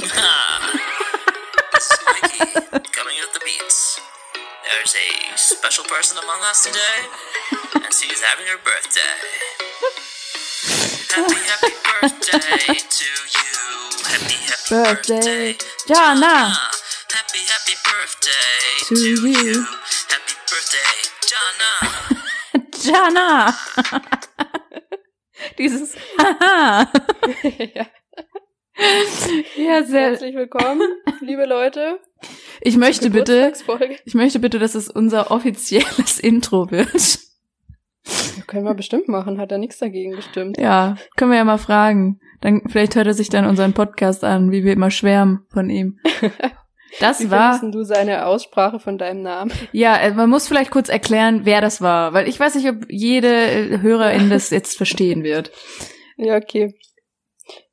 this is Mikey coming at the beats. There's a special person among us today, and she's having her birthday. Happy, happy birthday to you. Happy, happy Birthday, birthday, Jana. Happy, happy birthday To to, you. you. Happy birthday, Jana. Jana. Dieses Haha. ja. ja, sehr. Herzlich willkommen, liebe Leute. Ich möchte bitte, ich möchte bitte, dass es unser offizielles Intro wird. Können wir bestimmt machen, hat er nichts dagegen gestimmt. Ja, können wir ja mal fragen. Dann vielleicht hört er sich dann unseren Podcast an, wie wir immer schwärmen von ihm. Das Wie war du seine Aussprache von deinem Namen? Ja, äh, man muss vielleicht kurz erklären, wer das war, weil ich weiß nicht, ob jede äh, Hörerin das jetzt verstehen wird. Ja, okay.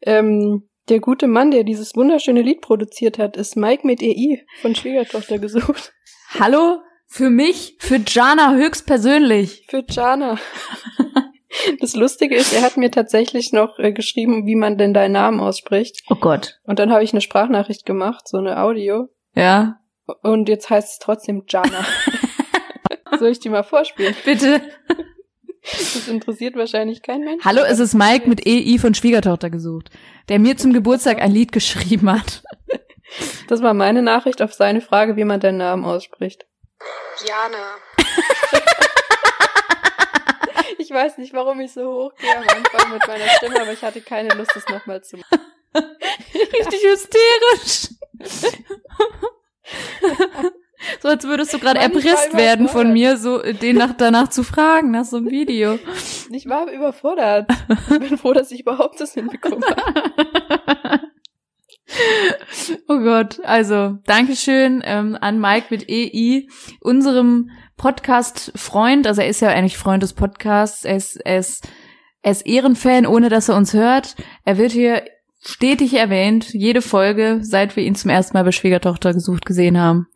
Ähm, der gute Mann, der dieses wunderschöne Lied produziert hat, ist Mike mit EI von Schwiegertochter gesucht. Hallo für mich, für Jana höchstpersönlich. Für Jana. Das Lustige ist, er hat mir tatsächlich noch äh, geschrieben, wie man denn deinen Namen ausspricht. Oh Gott. Und dann habe ich eine Sprachnachricht gemacht, so eine Audio. Ja, Und jetzt heißt es trotzdem Jana. Soll ich die mal vorspielen? bitte. Das interessiert wahrscheinlich kein Mensch. Hallo, es ist Mike mit EI von Schwiegertochter gesucht, der mir zum Geburtstag ein Lied geschrieben hat. Das war meine Nachricht auf seine Frage, wie man deinen Namen ausspricht. Jana. Ich weiß nicht, warum ich so hochgehe am Anfang mit meiner Stimme, aber ich hatte keine Lust, das nochmal zu machen. Richtig hysterisch. so als würdest du gerade erpresst werden von mir, so äh, den nach, danach zu fragen, nach so einem Video. Ich war überfordert. Ich bin froh, dass ich überhaupt das hinbekommen habe. oh Gott, also Dankeschön ähm, an Mike mit EI, unserem Podcast-Freund. Also er ist ja eigentlich Freund des Podcasts. Er ist, er ist, er ist Ehrenfan, ohne dass er uns hört. Er wird hier stetig erwähnt, jede Folge, seit wir ihn zum ersten Mal bei Schwiegertochter gesucht gesehen haben.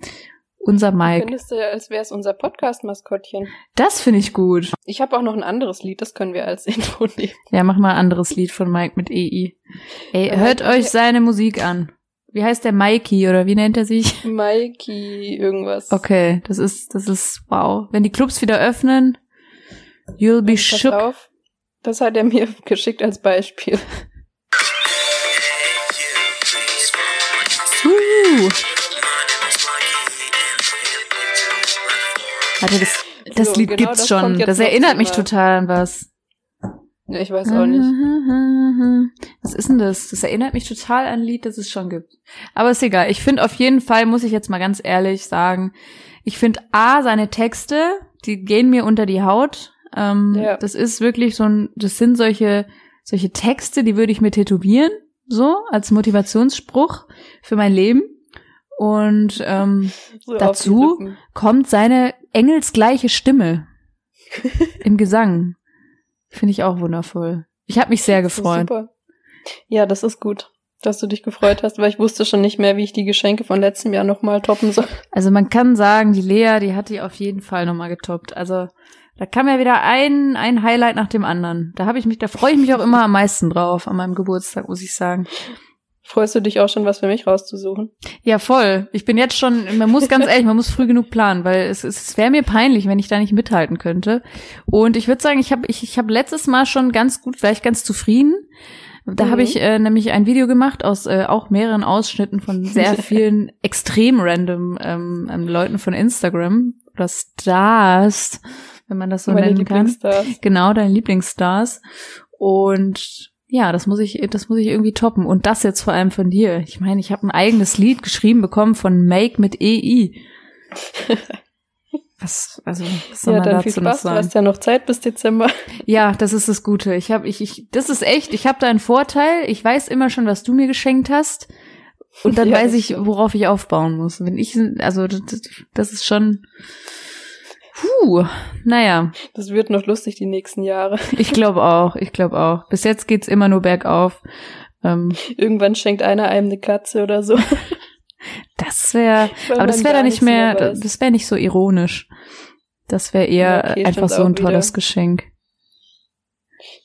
Unser Mike. Findest du, als wäre es unser Podcast-Maskottchen. Das finde ich gut. Ich habe auch noch ein anderes Lied, das können wir als Intro nehmen. Ja, mach mal ein anderes Lied von Mike mit EI. Ey, Ja, hört euch seine Musik an. Wie heißt der Mikey oder wie nennt er sich? Mikey irgendwas. Okay, das ist, das ist, wow. Wenn die Clubs wieder öffnen, you'll be Pass shook. auf. Das hat er mir geschickt als Beispiel. Uh, warte, das, das So, Lied genau gibt's das schon. Das erinnert mich total an was. Ja, ich weiß auch nicht. Was ist denn das? Das erinnert mich total an ein Lied, das es schon gibt. Aber ist egal. Ich finde auf jeden Fall, muss ich jetzt mal ganz ehrlich sagen, ich finde A, seine Texte, die gehen mir unter die Haut. Ähm, Ja. Das ist wirklich so ein, das sind solche, solche Texte, die würde ich mir tätowieren, so, als Motivationsspruch für mein Leben. Und ähm, So Dazu? kommt seine engelsgleiche Stimme im Gesang. Finde ich auch wundervoll. Ich habe mich sehr gefreut. Super. Ja, das ist gut, dass du dich gefreut hast, weil ich wusste schon nicht mehr, wie ich die Geschenke von letztem Jahr nochmal toppen soll. Also man kann sagen, die Lea, die hat die auf jeden Fall nochmal getoppt. Also da kam ja wieder ein, ein Highlight nach dem anderen. Da habe ich mich, da freue ich mich auch immer am meisten drauf, an meinem Geburtstag, muss ich sagen. Freust du dich auch schon, was für mich rauszusuchen? Ja, voll. Ich bin jetzt schon, man muss ganz ehrlich, man muss früh genug planen, weil es, es wäre mir peinlich, wenn ich da nicht mithalten könnte. Und ich würde sagen, ich habe ich, ich hab letztes Mal schon ganz gut, ich ganz zufrieden. Da Mhm. habe ich äh, nämlich ein Video gemacht aus äh, auch mehreren Ausschnitten von sehr vielen extrem random ähm, ähm, Leuten von Instagram oder Stars, wenn man das so Meine nennen kann. Lieblingsstars. Genau, deine Lieblingsstars. Und ja, das muss ich, das muss ich irgendwie toppen. Und das jetzt vor allem von dir. Ich meine, ich habe ein eigenes Lied geschrieben bekommen von Make mit EI. Was, also, was soll Ja, man dann viel dazu noch Spaß. Du sagen? hast ja noch Zeit bis Dezember. Ja, das ist das Gute. Ich habe, ich, ich, das ist echt. Ich habe da einen Vorteil. Ich weiß immer schon, was du mir geschenkt hast. Und dann Ja, weiß ich, worauf ich aufbauen muss. Wenn ich, also, das, das ist schon, puh, naja. Das wird noch lustig die nächsten Jahre. Ich glaube auch, ich glaube auch. Bis jetzt geht's immer nur bergauf. Ähm, Irgendwann schenkt einer einem eine Katze oder so. das wäre, aber das wäre dann nicht mehr, weiß. das wäre nicht so ironisch. Das wäre eher Ja, okay, einfach so ein auch wieder. tolles Geschenk.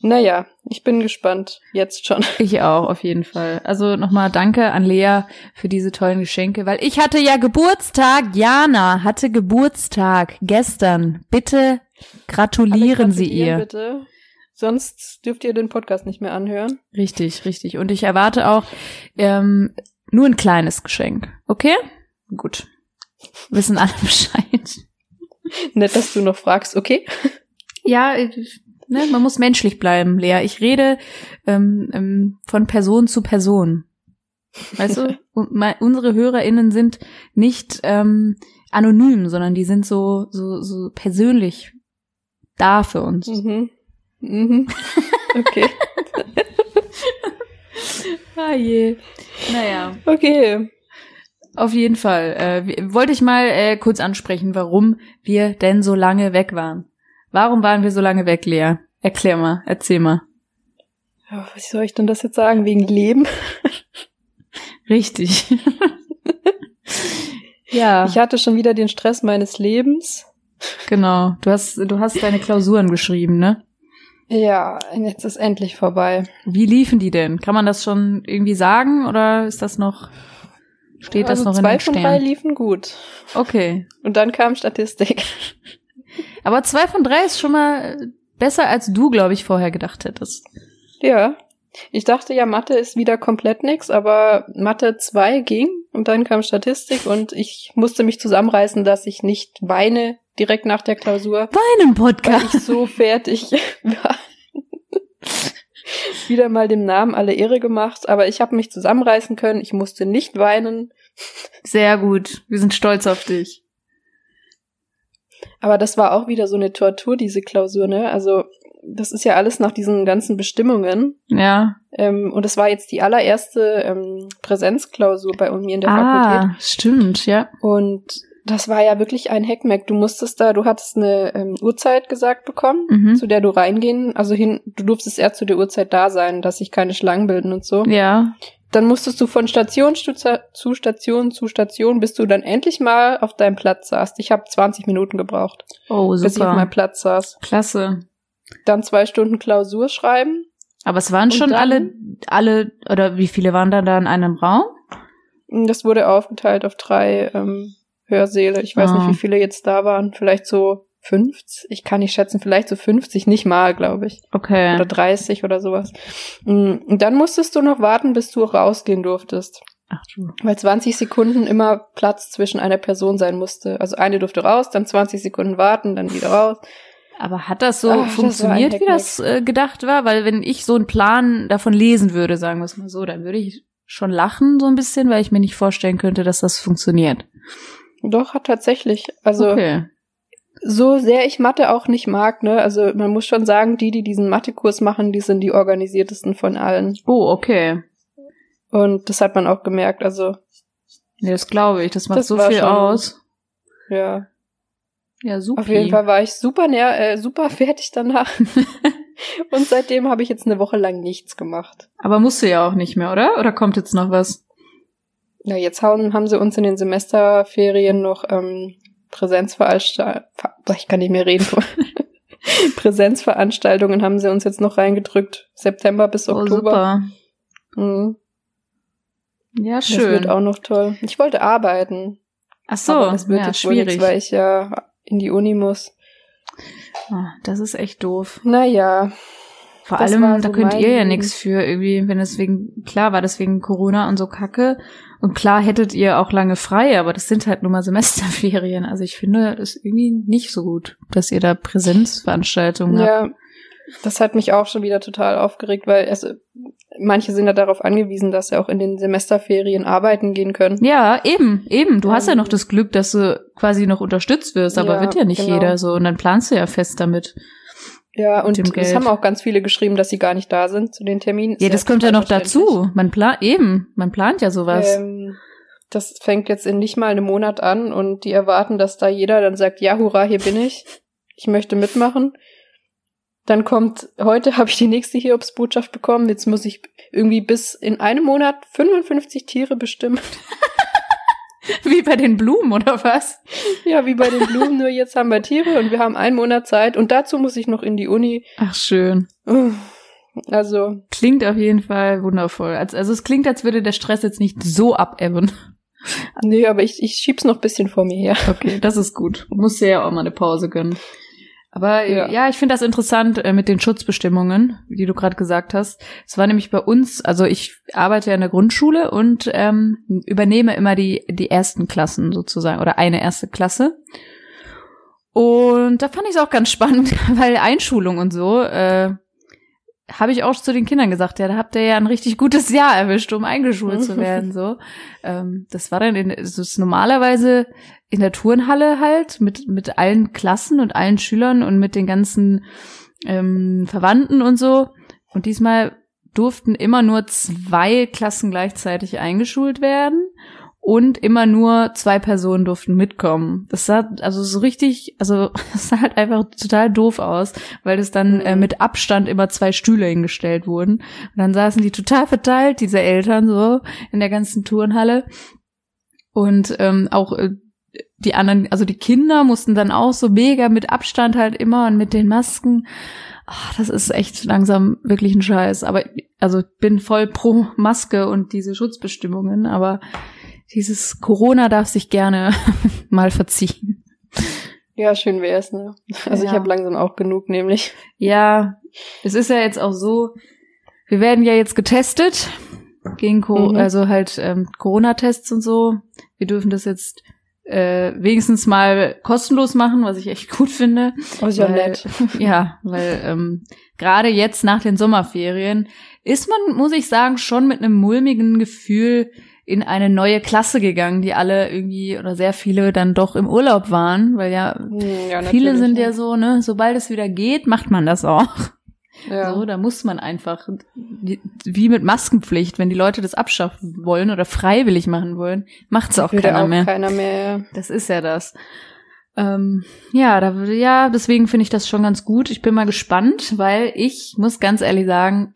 Naja, ich bin gespannt. Jetzt schon. Ich auch, auf jeden Fall. Also nochmal danke an Lea für diese tollen Geschenke, weil ich hatte ja Geburtstag. Jana hatte Geburtstag gestern. Bitte gratulieren Alle Sie gratulieren, ihr. Bitte. Sonst dürft ihr den Podcast nicht mehr anhören. Richtig, richtig. Und ich erwarte auch ähm, nur ein kleines Geschenk. Okay? Gut. Wissen alle Bescheid. Nett, dass du noch fragst, okay? Ja, äh, ne, man muss menschlich bleiben, Lea. Ich rede ähm, ähm, von Person zu Person. Weißt du? Unsere HörerInnen sind nicht ähm, anonym, sondern die sind so, so, so persönlich da für uns. Mhm. Mhm. Okay. Ah je. Naja. Okay. Auf jeden Fall. Äh, wollte ich mal äh, kurz ansprechen, warum wir denn so lange weg waren. Warum waren wir so lange weg, Lea? Erklär mal, erzähl mal. Ja, Was soll ich denn das jetzt sagen? Wegen Leben? Richtig. ja, Ich hatte schon wieder den Stress meines Lebens. genau. Du hast, du hast deine Klausuren geschrieben, ne? Ja, jetzt ist endlich vorbei. Wie liefen die denn? Kann man das schon irgendwie sagen oder ist das noch, steht das also noch in zwei den von drei Sternen? liefen gut. Okay. Und dann kam Statistik. Aber zwei von drei ist schon mal besser, als du, glaube ich, vorher gedacht hättest. Ja. Ich dachte ja, Mathe ist wieder komplett nix, aber Mathe 2 ging und dann kam Statistik und ich musste mich zusammenreißen, dass ich nicht weine direkt nach der Klausur, Bei einem weil Podcast. ich so fertig war. wieder mal dem Namen alle Ehre gemacht, aber ich habe mich zusammenreißen können, ich musste nicht weinen, Sehr gut. Wir sind stolz auf dich. Aber das war auch wieder so eine Tortur, diese Klausur, ne? Also, das ist ja alles nach diesen ganzen Bestimmungen. Ja. Ähm, und es war jetzt die allererste ähm, Präsenzklausur bei mir in der Fakultät. Ah, stimmt, ja. Und das war ja wirklich ein Hackmack. Du musstest da, du hattest eine ähm, Uhrzeit gesagt bekommen, Mhm. zu der du reingehen, also hin, du durftest erst zu der Uhrzeit da sein, dass sich keine Schlangen bilden und so. Ja. Dann musstest du von Station zu zu Station zu Station, bis du dann endlich mal auf deinem Platz saßt. Ich habe 20 Minuten gebraucht, Oh, bis ich auf meinem super. Platz saß. Klasse. Dann zwei Stunden Klausur schreiben. Aber es waren schon dann- alle, alle, oder wie viele waren da da in einem Raum? Das wurde aufgeteilt auf drei ähm, Hörsäle. Ich weiß Ah. nicht, wie viele jetzt da waren. Vielleicht so 50. Ich kann nicht schätzen, vielleicht so 50, nicht mal, glaube ich. Okay. Oder 30 oder sowas. Mm, Und dann musstest du noch warten, bis du rausgehen durftest. Ach du. Weil 20 Sekunden immer Platz zwischen einer Person sein musste. Also eine durfte raus, dann 20 Sekunden warten, dann wieder raus. Aber hat das so Ach, das funktioniert, ein wie das äh, gedacht war? Weil wenn ich so einen Plan davon lesen würde, sagen wir es mal so, dann würde ich schon lachen so ein bisschen, weil ich mir nicht vorstellen könnte, dass das funktioniert. Doch, hat tatsächlich. Also okay. So sehr ich Mathe auch nicht mag, ne? Also man muss schon sagen, die, die diesen Mathekurs machen, die sind die organisiertesten von allen. Oh, okay. Und das hat man auch gemerkt. Also, Ja, das glaube ich. Das macht Das so viel schon- aus. ja. Ja, super. Auf jeden Fall war ich super näher, äh, super fertig danach. Und seitdem habe ich jetzt eine Woche lang nichts gemacht. Aber musst du ja auch nicht mehr, oder? Oder kommt jetzt noch was? Ja, jetzt haben, haben sie uns in den Semesterferien noch ähm, Präsenzveranstaltungen, ich kann nicht mehr reden, Präsenzveranstaltungen haben sie uns jetzt noch reingedrückt. September bis Oh, Oktober. super. Mhm. Ja, Das wird schön. auch noch toll. Ich wollte arbeiten. Ach so, aber das wird ja, jetzt schwierig. nichts, weil ich ja in die Uni muss. Ah, das ist echt doof. Naja, Vor allem, war da so könnt ihr ja nichts für irgendwie, wenn es wegen, klar war das wegen Corona und so kacke. Und klar hättet ihr auch lange frei, aber das sind halt nur mal Semesterferien. Also ich finde das irgendwie nicht so gut, dass ihr da Präsenzveranstaltungen habt. ja, das hat mich auch schon wieder total aufgeregt, weil es, manche sind ja darauf angewiesen, dass sie auch in den Semesterferien arbeiten gehen können. Ja, eben, eben. Du hast ja Ähm, noch das Glück, dass du quasi noch unterstützt wirst, aber Ja, wird ja nicht genau. jeder so. Und dann planst du ja fest damit. Ja, und es Geld. haben auch ganz viele geschrieben, dass sie gar nicht da sind zu den Terminen. Ja, das kommt ja noch dazu. Man plant, eben, man plant ja sowas. Ähm, das fängt jetzt in nicht mal einem Monat an und die erwarten, dass da jeder dann sagt, ja, hurra, hier bin ich. Ich möchte mitmachen. Dann kommt, heute habe ich die nächste Hiobsbotschaft bekommen. Jetzt muss ich irgendwie bis in einem Monat 55 Tiere bestimmen. Wie bei den Blumen, oder was? Ja, wie bei den Blumen, nur jetzt haben wir Tiere und wir haben einen Monat Zeit und dazu muss ich noch in die Uni. Ach, schön. Also. Klingt auf jeden Fall wundervoll. Also, also es klingt, als würde der Stress jetzt nicht so abebben. Nee, aber ich, ich schieb's noch bisschen vor mir her. Okay, das ist gut. Muss ja auch mal eine Pause gönnen. Aber ja, Ja. ja ich finde das interessant äh, mit den Schutzbestimmungen, die du gerade gesagt hast. Es war nämlich bei uns, also ich arbeite ja in der Grundschule und ähm, übernehme immer die, die ersten Klassen sozusagen oder eine erste Klasse. Und da fand ich es auch ganz spannend, weil Einschulung und so, äh, habe ich auch zu den Kindern gesagt, ja, da habt ihr ja ein richtig gutes Jahr erwischt, um eingeschult zu werden. So, ähm, das war dann in, es ist normalerweise in der Turnhalle halt mit mit allen Klassen und allen Schülern und mit den ganzen ähm, Verwandten und so. Und diesmal durften immer nur zwei Klassen gleichzeitig eingeschult werden und immer nur zwei Personen durften mitkommen. Das sah also so richtig, also das sah halt einfach total doof aus, weil es dann äh, Mhm. mit Abstand immer zwei Stühle hingestellt wurden. Und dann saßen die total verteilt, diese Eltern so in der ganzen Turnhalle. Und ähm, auch äh, die anderen, also die Kinder mussten dann auch so mega mit Abstand halt immer und mit den Masken. Ach, das ist echt langsam wirklich ein Scheiß. Aber also ich bin voll pro Maske und diese Schutzbestimmungen, aber dieses Corona darf sich gerne mal verziehen. Ja, schön wär's, ne? Also ich Ja. habe langsam auch genug, nämlich. Ja, es ist ja jetzt auch so, wir werden ja jetzt getestet gegen Co Mhm. also halt ähm, Corona-Tests und so. Wir dürfen das jetzt äh, wenigstens mal kostenlos machen, was ich echt gut finde. Oh, ist ja weil, nett. Ja, weil ähm, gerade jetzt nach den Sommerferien ist man, muss ich sagen, schon mit einem mulmigen Gefühl in eine neue Klasse gegangen, die alle irgendwie oder sehr viele dann doch im Urlaub waren, weil ja, Hm, ja viele sind ja so, ne, sobald es wieder geht, macht man das auch. Ja. So, da muss man einfach, wie mit Maskenpflicht, wenn die Leute das abschaffen wollen oder freiwillig machen wollen, macht's auch keiner auch mehr. keiner mehr. Das ist ja das. Ähm, ja, da, ja, deswegen finde ich das schon ganz gut. Ich bin mal gespannt, weil ich muss ganz ehrlich sagen,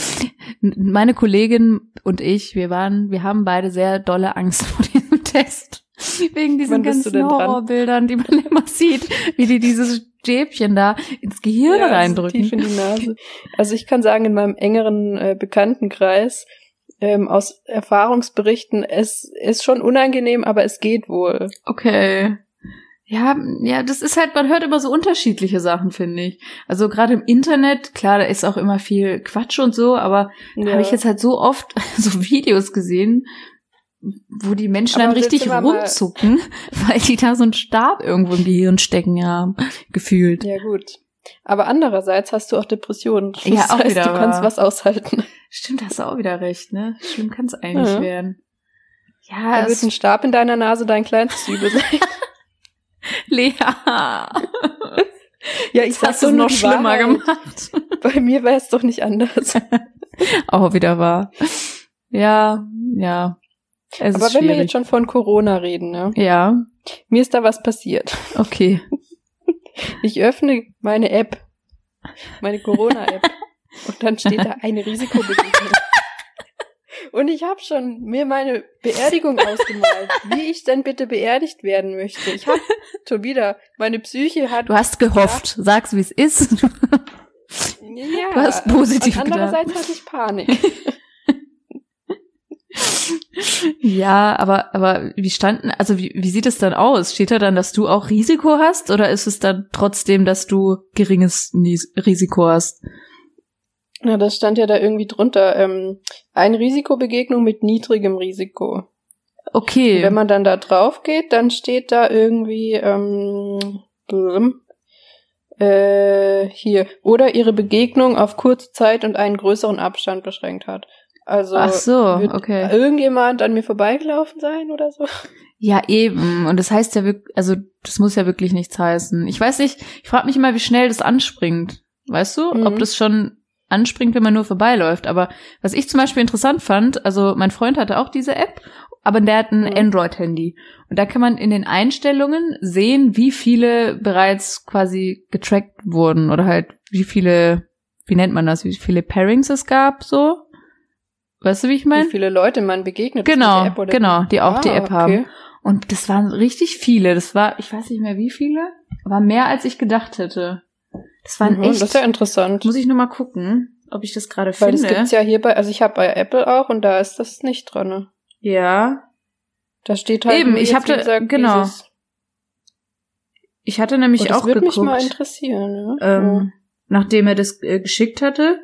meine Kollegin und ich, wir waren, wir haben beide sehr dolle Angst vor diesem Test. Wegen diesen ganzen? Horrorbildern, die man immer sieht, wie die dieses Stäbchen da ins Gehirn Ja, also reindrücken. Tief in die Nase. Also ich kann sagen, in meinem engeren äh, Bekanntenkreis ähm, aus Erfahrungsberichten, es ist schon unangenehm, aber es geht wohl. Okay. Ja, ja, das ist halt, man hört immer so unterschiedliche Sachen, finde ich. Also gerade im Internet, klar, da ist auch immer viel Quatsch und so, aber da habe ich jetzt halt so oft so Videos gesehen, wo die Menschen Aber dann richtig rumzucken, weil die da so einen Stab irgendwo im Gehirn stecken haben, gefühlt. Ja, gut. Aber andererseits hast du auch Depressionen. Das Ja, auch heißt, wieder du kannst wahr. was aushalten. Stimmt, hast du auch wieder recht, ne? Schlimm kann es eigentlich Ja. werden. Ja, Da wird ein Stab in deiner Nase dein kleinstes Übel sein. Lea. ja, ich hast es noch schlimmer Wahrheit. gemacht. Bei mir wäre es doch nicht anders. Auch wieder wahr. Ja, ja. Es Aber wenn wir jetzt schon von Corona reden, ne? ja, Mir ist da was passiert. okay. Ich öffne meine App, meine Corona-App, und dann steht da eine Risikobegegnung. Und ich habe schon mir meine Beerdigung ausgemalt, wie ich denn bitte beerdigt werden möchte. Ich habe schon wieder, meine Psyche hat. Du hast gehofft. Sag's, wie es ist. ja, du hast positiv und andererseits hatte ich Panik. ja, aber, aber wie standen, also wie, wie sieht es dann aus? Steht da dann, dass du auch Risiko hast oder ist es dann trotzdem, dass du geringes Risiko hast? Ja, das stand ja da irgendwie drunter. Ähm, eine Risikobegegnung mit niedrigem Risiko. Okay. Wenn man dann da drauf geht, dann steht da irgendwie ähm, äh, hier oder ihre Begegnung auf kurze Zeit und einen größeren Abstand beschränkt hat. Also Ach so, okay. irgendjemand an mir vorbeigelaufen sein oder so? Ja, eben. Und das heißt ja wirklich, also das muss ja wirklich nichts heißen. Ich weiß nicht, ich frage mich immer, wie schnell das anspringt. Weißt du, Mhm. ob das schon anspringt, wenn man nur vorbeiläuft. Aber was ich zum Beispiel interessant fand, also mein Freund hatte auch diese App, aber der hat ein Mhm. Android-Handy. Und da kann man in den Einstellungen sehen, wie viele bereits quasi getrackt wurden oder halt wie viele, wie nennt man das, wie viele Pairings es gab, so. Weißt du, wie ich Wie meine? viele Leute man begegnet. Genau, oder genau, die auch Ah, die App okay. haben. Und das waren richtig viele. Das war, ich weiß nicht mehr wie viele, aber mehr als ich gedacht hätte. Das waren Mhm, echt. Das ist ja interessant. muss ich nur mal gucken, ob ich das gerade Weil das finde. gibt's ja hier bei, also ich habe bei Apple auch und da ist das nicht dran. Ne? ja. Da steht halt Eben, ich wie da- gesagt, genau. Dieses, Ich hatte nämlich oh, das auch würde mich geguckt. mal interessieren. Ja? ähm, nachdem er das äh, geschickt hatte.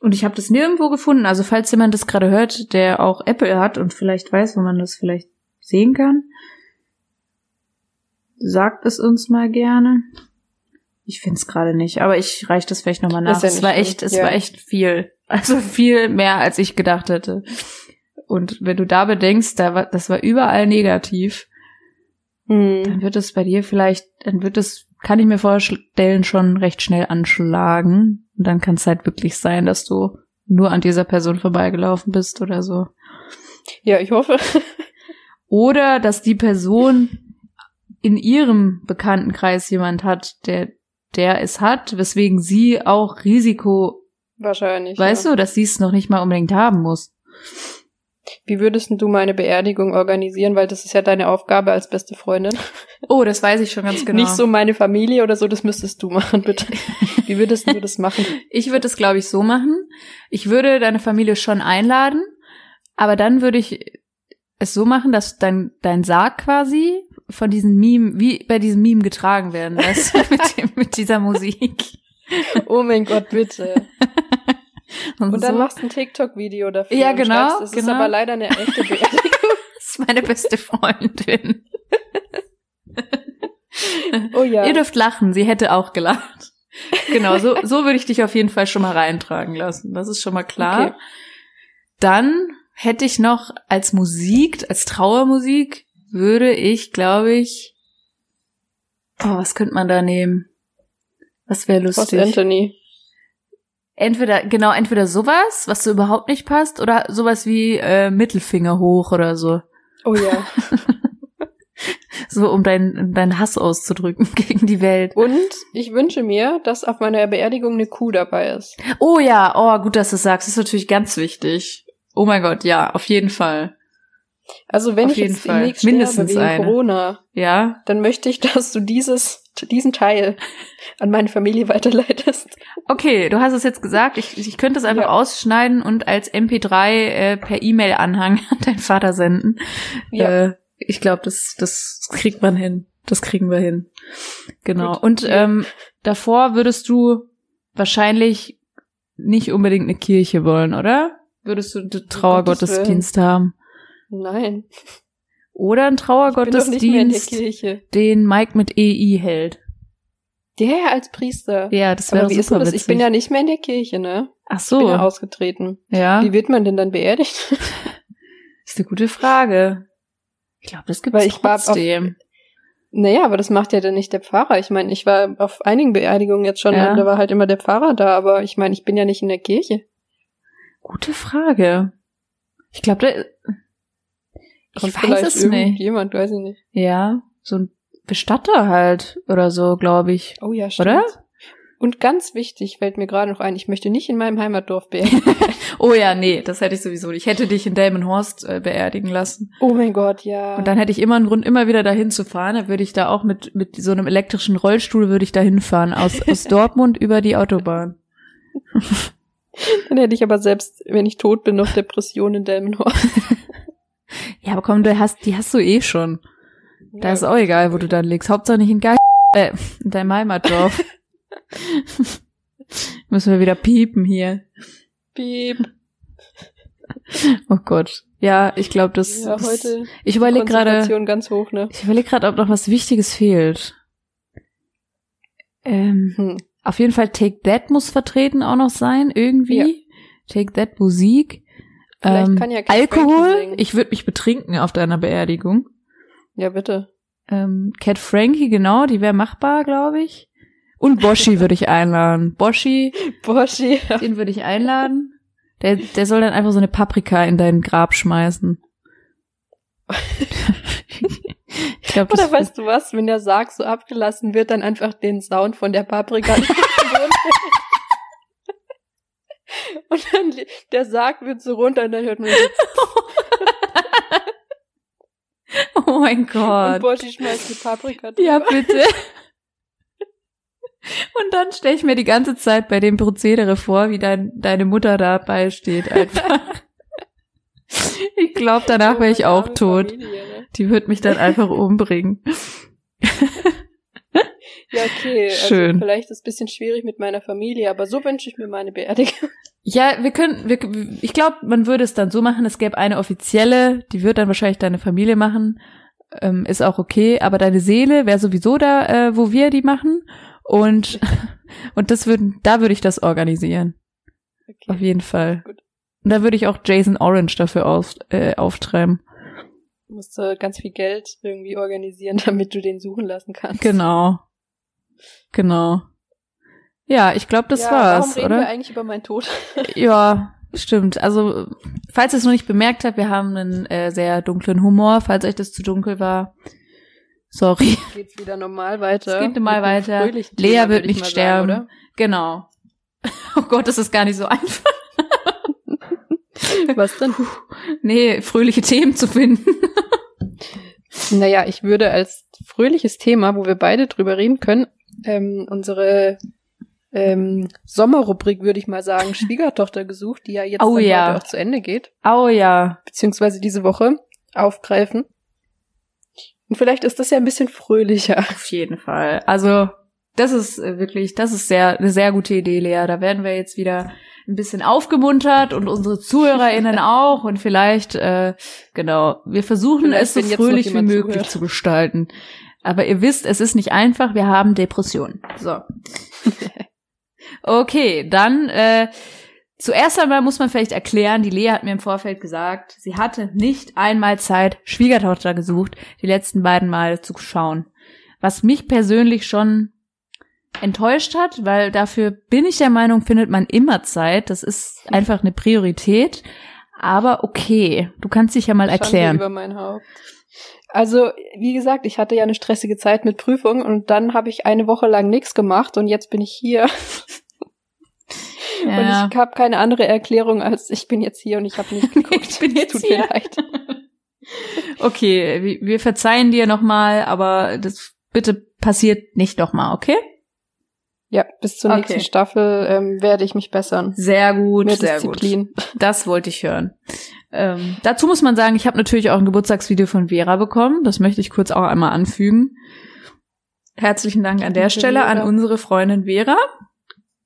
Und ich habe das nirgendwo gefunden. Also falls jemand das gerade hört, der auch Apple hat und vielleicht weiß, wo man das vielleicht sehen kann, sagt es uns mal gerne. Ich finde es gerade nicht, aber ich reiche das vielleicht nochmal nach. Ja es war schlimm, echt, es ja. war echt viel. Also viel mehr, als ich gedacht hätte. Und wenn du da bedenkst, da war, das war überall negativ, Hm. dann wird es bei dir vielleicht, dann wird es, kann ich mir vorstellen, schon recht schnell anschlagen. Und dann kann es halt wirklich sein, dass du nur an dieser Person vorbeigelaufen bist oder so. Ja, ich hoffe. Oder dass die Person in ihrem Bekanntenkreis jemand hat, der, der es hat, weswegen sie auch Risiko, Wahrscheinlich. weißt ja. du, dass sie es noch nicht mal unbedingt haben muss. Wie würdest du meine Beerdigung organisieren? Weil das ist ja deine Aufgabe als beste Freundin. Oh, das weiß ich schon ganz genau. Nicht so meine Familie oder so, das müsstest du machen, bitte. Wie würdest du das machen? Ich würde es, glaube ich, so machen. Ich würde deine Familie schon einladen, aber dann würde ich es so machen, dass dein, dein Sarg quasi von diesem Meme, wie bei diesem Meme getragen werden lässt, mit, dem, mit dieser Musik. Oh mein Gott, bitte. Und, Und dann so. machst du ein TikTok-Video dafür. Ja, genau, schreibst, Das ist genau. aber leider eine echte Beerdigung. Das ist meine beste Freundin. Oh ja. Ihr dürft lachen, sie hätte auch gelacht. Genau, so, so würde ich dich auf jeden Fall schon mal reintragen lassen. Das ist schon mal klar. Okay. Dann hätte ich noch als Musik, als Trauermusik, würde ich, glaube ich, oh, was könnte man da nehmen? Was wäre Was lustig? Anthony? Entweder, genau, entweder sowas, was so überhaupt nicht passt, oder sowas wie äh, Mittelfinger hoch oder so. Oh ja. So, um deinen deinen Hass auszudrücken gegen die Welt. Und ich wünsche mir, dass auf meiner Beerdigung eine Kuh dabei ist. Oh ja, oh, gut, dass du sagst. Das ist natürlich ganz wichtig. Oh mein Gott, ja, auf jeden Fall. Also wenn Auf ich jetzt Fall. demnächst Mindestens sterbe wegen eine. Corona, Ja, dann möchte ich, dass du dieses, diesen Teil an meine Familie weiterleitest. Okay, du hast es jetzt gesagt. Ich, ich könnte es einfach Ja. ausschneiden und als MP3 äh, per E-Mail-Anhang an deinen Vater senden. Ja. Äh, ich glaube, das, das kriegt man hin. Das kriegen wir hin. Genau. Gut. Und ähm, davor würdest du wahrscheinlich nicht unbedingt eine Kirche wollen, oder? Würdest du einen Trauergottesdienst haben? Nein, Oder einen ich bin doch nicht mehr in der Trauergottesdienst, Kirche. den Mike mit EI hält? Der als Priester. Ja, das wäre wie ist super das? witzig. Ich bin ja nicht mehr in der Kirche, ne? Ach Ich bin ja so, ausgetreten. ja. Wie wird man denn dann beerdigt? Ist eine gute Frage. Ich glaube, das gibt's Weil ich war auf- trotzdem. naja, aber das macht ja dann nicht der Pfarrer. Ich meine, ich war auf einigen Beerdigungen jetzt schon Ja. und da war halt immer der Pfarrer da, aber ich meine, ich bin ja nicht in der Kirche. Gute Frage. Ich glaube, da, ich Kommt weiß es nicht. irgendjemand, weiß ich nicht. Ja, so ein Bestatter halt oder so, glaube ich. Oh ja, stimmt. Oder? Und ganz wichtig fällt mir gerade noch ein, ich möchte nicht in meinem Heimatdorf beerdigen. Oh ja, nee, das hätte ich sowieso nicht. Ich hätte dich in Delmenhorst äh, beerdigen lassen. oh mein Gott, ja. Und dann hätte ich immer einen Grund, immer wieder dahin zu fahren. Dann würde ich da auch mit, mit so einem elektrischen Rollstuhl würde ich da hinfahren. Aus, aus Dortmund über die Autobahn. Dann hätte ich aber selbst, wenn ich tot bin, noch Depressionen in Delmenhorst. Ja, aber komm, du hast, die hast du eh schon. Da Ja, ist auch egal, wo du dann legst. Hauptsache nicht in Geil, äh, in deinem Heimatdorf. Müssen wir wieder piepen hier. Piep. Oh Gott. Ja, ich glaube, das. Ja, das- heute ich überlege gerade. Ganz hoch, ne? Ich überlege gerade, ob noch was Wichtiges fehlt. Ähm, Hm. auf jeden Fall Take That muss vertreten auch noch sein, irgendwie. Ja. Take That Musik. Vielleicht ähm, kann ja Alkohol. Ich würde mich betrinken auf deiner Beerdigung. Ja, bitte. Ähm, Cat Frankie, genau, die wäre machbar, glaube ich. Und Boshi würde ich einladen. Boshi, Borschi. den würde ich einladen. Der, der soll dann einfach so eine Paprika in dein Grab schmeißen. ich glaube, Oder weißt du was, wenn der Sarg so abgelassen wird, dann einfach den Sound von der Paprika. Und dann der Sarg wird so runter und dann hört man so, Oh mein und Gott. Boschi schmeißt die Paprika drüber. Ja, bitte. Und dann stelle ich mir die ganze Zeit bei dem Prozedere vor, wie dein, deine Mutter dabei steht einfach. Ich glaube, danach wäre ich auch tot. Familie, ne? Die wird mich dann einfach umbringen. Ja, okay. Also Schön. vielleicht ist es ein bisschen schwierig mit meiner Familie, aber so wünsche ich mir meine Beerdigung. Ja, wir können, wir, ich glaube, man würde es dann so machen, es gäbe eine offizielle, die wird dann wahrscheinlich deine Familie machen, ähm, ist auch okay, aber deine Seele wäre sowieso da, äh, wo wir die machen und und das würden, da würde ich das organisieren, auf Okay. jeden Fall. Gut. Und da würde ich auch Jason Orange dafür auf, äh, auftreiben. Du musst äh, ganz viel Geld irgendwie organisieren, damit du den suchen lassen kannst. Genau, genau. Ja, ich glaube, das ja, Warum war's, reden wir oder? eigentlich über meinen Tod? Ja, stimmt. Also, falls ihr es noch nicht bemerkt habt, wir haben einen äh, sehr dunklen Humor. Falls euch das zu dunkel war, sorry. Geht's wieder normal weiter? Es geht normal weiter. Lea Thema, wird nicht sterben. Sagen, Genau. Oh Gott, das ist gar nicht so einfach. Was denn? Nee, fröhliche Themen zu finden. Naja, ich würde als fröhliches Thema, wo wir beide drüber reden können, ähm, unsere ähm, Sommerrubrik, würde ich mal sagen, Schwiegertochter gesucht, die ja jetzt Oh ja. auch zu Ende geht, Oh ja. beziehungsweise diese Woche aufgreifen. Und vielleicht ist das ja ein bisschen fröhlicher. Auf jeden Fall. Also, das ist äh, wirklich, das ist sehr, eine sehr gute Idee, Lea. Da werden wir jetzt wieder ein bisschen aufgemuntert und unsere ZuhörerInnen auch und vielleicht, äh, genau, wir versuchen Vielleicht, es so fröhlich wie möglich zuhört. zu gestalten. Aber ihr wisst, es ist nicht einfach, wir haben Depressionen. So. Okay, dann äh, zuerst einmal muss man vielleicht erklären, die Lea hat mir im Vorfeld gesagt, sie hatte nicht einmal Zeit, Schwiegertochter gesucht, die letzten beiden Male zu schauen. Was mich persönlich schon enttäuscht hat, weil dafür bin ich der Meinung, findet man immer Zeit. Das ist einfach eine Priorität. Aber okay, du kannst dich ja mal Schande erklären. Über mein Haupt. Also, wie gesagt, ich hatte ja eine stressige Zeit mit Prüfung und dann habe ich eine Woche lang nichts gemacht und jetzt bin ich hier. Ja. Und ich habe keine andere Erklärung als ich bin jetzt hier und ich habe nicht geguckt. Ich bin jetzt Tut hier. mir leid. Okay, wir- wir verzeihen dir nochmal, aber das bitte passiert nicht nochmal, okay? Ja, bis zur Okay. nächsten Staffel ähm, werde ich mich bessern. Sehr gut, Mehr sehr gut. Disziplin. Das wollte ich hören. Ähm, dazu muss man sagen, ich habe natürlich auch ein Geburtstagsvideo von Vera bekommen. Das möchte ich kurz auch einmal anfügen. Herzlichen Dank an der Stelle an unsere Freundin Vera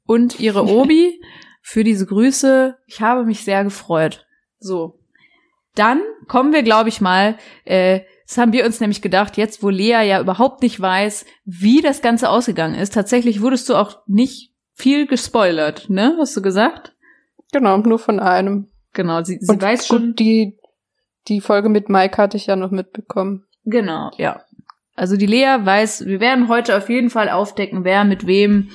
und ihre Obi für diese Grüße. Ich habe mich sehr gefreut. So. Dann kommen wir, glaube ich, mal. Äh, das haben wir uns nämlich gedacht, jetzt wo Lea ja überhaupt nicht weiß, wie das Ganze ausgegangen ist. Tatsächlich wurdest du auch nicht viel gespoilert, ne? Hast du gesagt? Genau, nur von einem. Genau, sie, sie Und weiß schon. gut, die, die Folge mit Mike hatte ich ja noch mitbekommen. Genau, ja. Also die Lea weiß, wir werden heute auf jeden Fall aufdecken, wer mit wem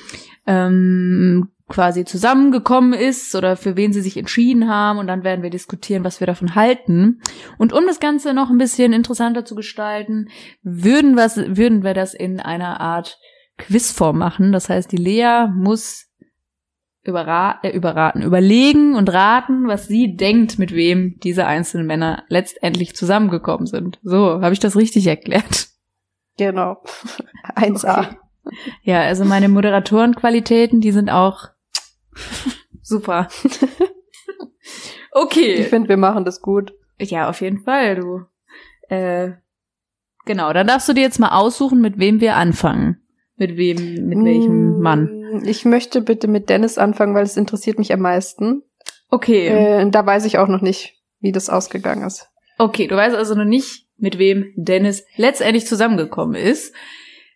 ähm, quasi zusammengekommen ist oder für wen sie sich entschieden haben und dann werden wir diskutieren, was wir davon halten. Und um das Ganze noch ein bisschen interessanter zu gestalten, würden, was, würden wir das in einer Art Quizform machen. Das heißt, die Lea muss überra äh, überraten, überlegen und raten, was sie denkt, mit wem diese einzelnen Männer letztendlich zusammengekommen sind. So, habe ich das richtig erklärt? Genau. 1A. Okay. Ja, also meine Moderatorenqualitäten, die sind auch super. Ich Okay. finde, wir machen das gut. Ja, auf jeden Fall, du. Äh, genau, dann darfst du dir jetzt mal aussuchen, mit wem wir anfangen. Mit wem, mit welchem Mm, Mann. Ich möchte bitte mit Dennis anfangen, weil es interessiert mich am meisten. Okay. Äh, da weiß ich auch noch nicht, wie das ausgegangen ist. Okay, du weißt also noch nicht, mit wem Dennis letztendlich zusammengekommen ist.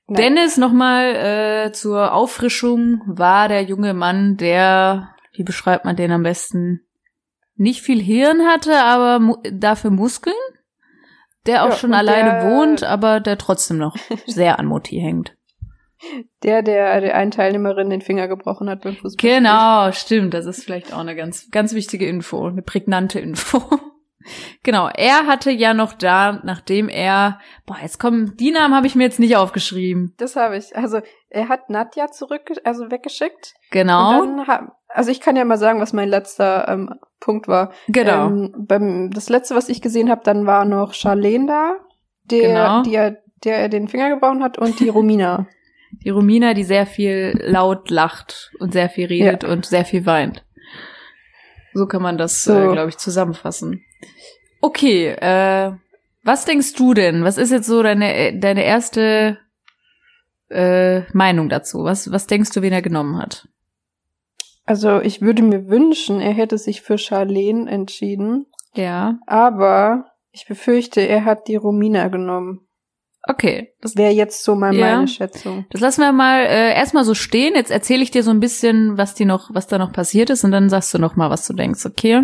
Nein. Dennis nochmal äh, zur Auffrischung war der junge Mann, der, wie beschreibt man den am besten, nicht viel Hirn hatte, aber mu dafür Muskeln, der auch Ja, schon alleine der- wohnt, aber der trotzdem noch sehr an Mutti hängt. Der, der der einen Teilnehmerin den Finger gebrochen hat beim Fußball. Genau, stimmt. Das ist vielleicht auch eine ganz, ganz wichtige Info, eine prägnante Info. Genau, er hatte ja noch da, nachdem er, boah, jetzt kommen, die Namen habe ich mir jetzt nicht aufgeschrieben. Das habe ich. Also er hat Nadja zurück, also weggeschickt. Genau. Und dann Also ich kann ja mal sagen, was mein letzter ähm, Punkt war. Genau. Ähm, beim, das letzte, was ich gesehen habe, dann war noch Charlene da, der, Genau. die er, der er den Finger gebrochen hat, und die Romina. Die Romina, die sehr viel laut lacht und sehr viel redet und sehr viel weint. So kann man das, So. äh, glaube ich, zusammenfassen. Okay, äh, was denkst du denn? Was ist jetzt so deine, äh, deine erste äh, Meinung dazu? Was, was denkst du, wen er genommen hat? Also ich würde mir wünschen, er hätte sich für Charlene entschieden, Ja. aber ich befürchte, er hat die Romina genommen. Okay, das, Wäre jetzt so mal Ja. meine Schätzung. das lassen wir mal äh, erstmal so stehen. Jetzt erzähle ich dir so ein bisschen, was die noch, was da noch passiert ist, und dann sagst du noch mal, was du denkst, okay?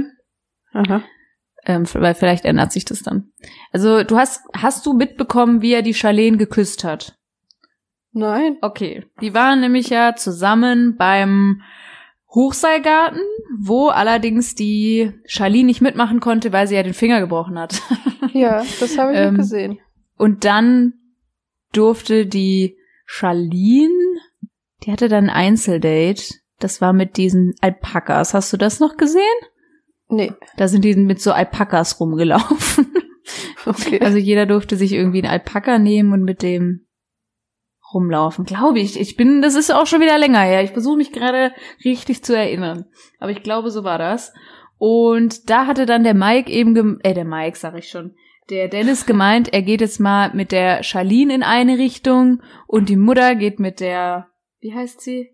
Aha. Ähm, weil vielleicht ändert sich das dann. Also du hast, hast du mitbekommen, wie er die Charlene geküsst hat? Nein. Okay. Die waren nämlich ja zusammen beim Hochseilgarten, wo allerdings die Charlene nicht mitmachen konnte, weil sie ja den Finger gebrochen hat. Ja, das habe ich Ähm, auch gesehen. Und dann durfte die Charlene, die hatte dann ein Einzeldate. Das war mit diesen Alpakas. Hast du das noch gesehen? Nee. Da sind die mit so Alpakas rumgelaufen. Okay. Also jeder durfte sich irgendwie einen Alpaka nehmen und mit dem rumlaufen. Glaube ich. Ich bin, das ist auch schon wieder länger her. Ich versuche mich gerade richtig zu erinnern. Aber ich glaube, so war das. Und da hatte dann der Mike eben, äh, der Mike, sag ich schon, der Dennis gemeint, er geht jetzt mal mit der Charlene in eine Richtung und die Mutter geht mit der, wie heißt sie?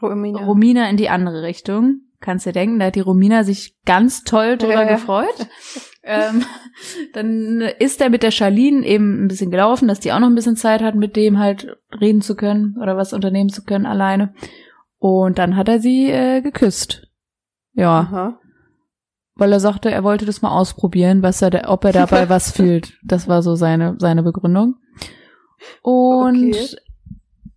Romina. Romina in die andere Richtung. Kannst dir denken, da hat die Romina sich ganz toll drüber Ja, gefreut. ähm, dann ist er mit der Charlene eben ein bisschen gelaufen, dass die auch noch ein bisschen Zeit hat, mit dem halt reden zu können oder was unternehmen zu können alleine. Und dann hat er sie äh, geküsst. Ja, Aha. Weil er sagte, er wollte das mal ausprobieren, was er, da- ob er dabei was fühlt. Das war so seine seine Begründung. Und Okay.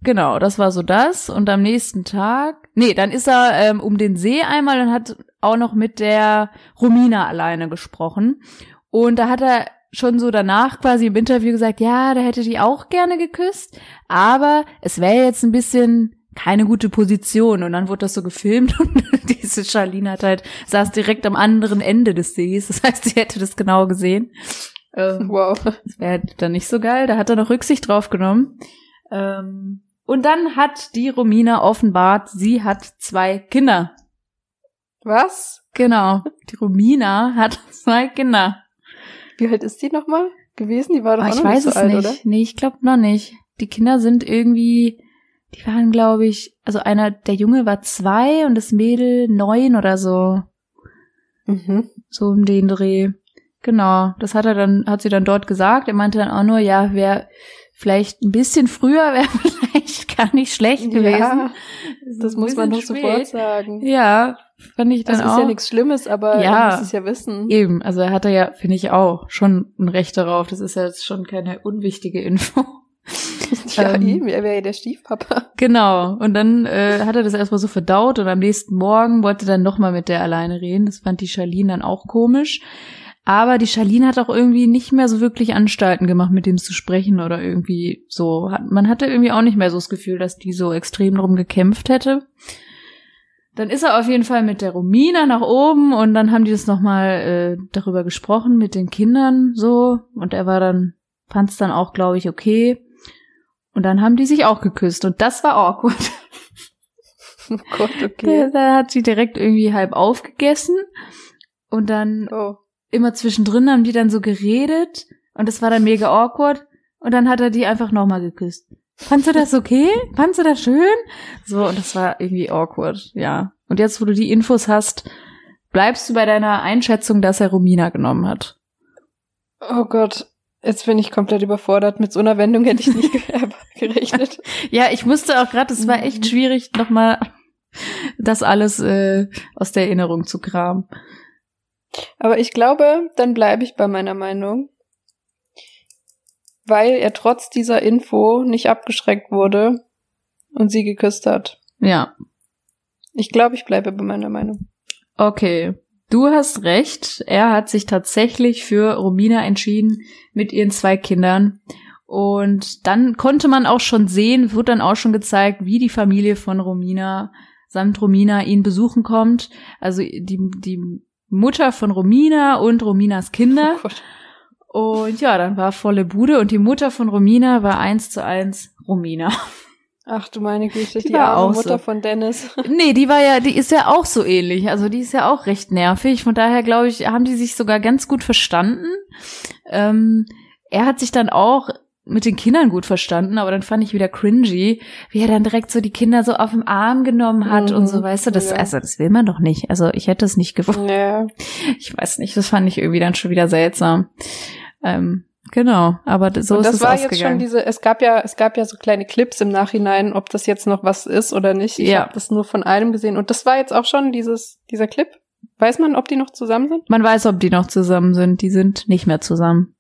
genau, das war so das. Und am nächsten Tag, nee, dann ist er ähm, um den See einmal und hat auch noch mit der Romina alleine gesprochen. Und da hat er schon so danach quasi im Interview gesagt, ja, da hätte die auch gerne geküsst, aber es wäre jetzt ein bisschen keine gute Position. Und dann wurde das so gefilmt und diese Charlene hat halt, saß direkt am anderen Ende des Sees. Das heißt, sie hätte das genau gesehen. Ähm, Wow. das wäre halt dann nicht so geil. Da hat er noch Rücksicht drauf genommen. Ähm, und dann hat die Romina offenbart, sie hat zwei Kinder. Was? Genau. Die Romina hat zwei Kinder. Wie alt ist die nochmal gewesen? Die war doch Aber auch ich noch weiß nicht so es alt, nicht. oder? Nee, ich glaube noch nicht. Die Kinder sind irgendwie, die waren, glaube ich, also einer, der Junge war zwei und das Mädel neun oder so. Mhm. So um den Dreh. Genau. Das hat er dann, hat sie dann dort gesagt. Er meinte dann auch nur, ja, wäre vielleicht ein bisschen früher, wäre vielleicht gar nicht schlecht gewesen. Ja, Ist das muss man doch sofort sagen. Ja, fand ich dann Das ist auch. ja nichts Schlimmes, aber Ja. er muss es ja wissen. Eben, also er hatte ja, finde ich auch, schon ein Recht darauf. Das ist ja jetzt schon keine unwichtige Info. Ja, Ähm, eben, er wäre ja der Stiefpapa. Genau. Und dann äh, hat er das erstmal so verdaut und am nächsten Morgen wollte er dann nochmal mit der alleine reden. Das fand die Charlene dann auch komisch. Aber die Charlene hat auch irgendwie nicht mehr so wirklich Anstalten gemacht, mit dem zu sprechen oder irgendwie so. Man hatte irgendwie auch nicht mehr so das Gefühl, dass die so extrem drum gekämpft hätte. Dann ist er auf jeden Fall mit der Romina nach oben und dann haben die das nochmal äh, darüber gesprochen mit den Kindern so. Und er war dann, fand es dann auch, glaube ich, okay. Und dann haben die sich auch geküsst und das war awkward. Oh Gott, okay. da hat sie direkt irgendwie halb aufgegessen und dann Oh. immer zwischendrin haben die dann so geredet und das war dann mega awkward und dann hat er die einfach nochmal geküsst. Fandst du das okay? Fandst du das schön? So, und das war irgendwie awkward, ja. Und jetzt, wo du die Infos hast, bleibst du bei deiner Einschätzung, dass er Romina genommen hat. oh Gott. Jetzt bin ich komplett überfordert. Mit so einer Wendung hätte ich nicht ge- gerechnet. Ja, ich musste auch gerade, es war echt schwierig, nochmal das alles äh, aus der Erinnerung zu kramen. Aber ich glaube, dann bleibe ich bei meiner Meinung. Weil er trotz dieser Info nicht abgeschreckt wurde und sie geküsst hat. Ja, Ich glaube, ich bleibe bei meiner Meinung. okay. Du hast recht. Er hat sich tatsächlich für Romina entschieden mit ihren zwei Kindern. Und dann konnte man auch schon sehen, wurde dann auch schon gezeigt, wie die Familie von Romina samt Romina ihn besuchen kommt. Also die, die Mutter von Romina und Rominas Kinder. Oh. Und ja, dann war volle Bude und die Mutter von Romina war eins zu eins Romina. Ach du meine Güte, Die die, war arme auch Mutter so. von Dennis. Nee, die war ja, die ist ja auch so ähnlich. Also die ist ja auch recht nervig. Von daher glaube ich, haben die sich sogar ganz gut verstanden. Ähm, er hat sich dann auch mit den Kindern gut verstanden, aber dann fand ich wieder cringy, wie er dann direkt so die Kinder so auf den Arm genommen hat Mhm, und so, weißt du, das, ja. also das will man doch nicht. Also ich hätte es nicht gewollt. Ja. Ich weiß nicht, das fand ich irgendwie dann schon wieder seltsam. Ähm, genau, aber so und ist das es war jetzt schon diese, es gab ja, es gab ja so kleine Clips im Nachhinein, ob das jetzt noch was ist oder nicht. Ich Ja. habe das nur von einem gesehen. Und das war jetzt auch schon dieses, dieser Clip. Weiß man, ob die noch zusammen sind? Man weiß, ob die noch zusammen sind. Die sind nicht mehr zusammen.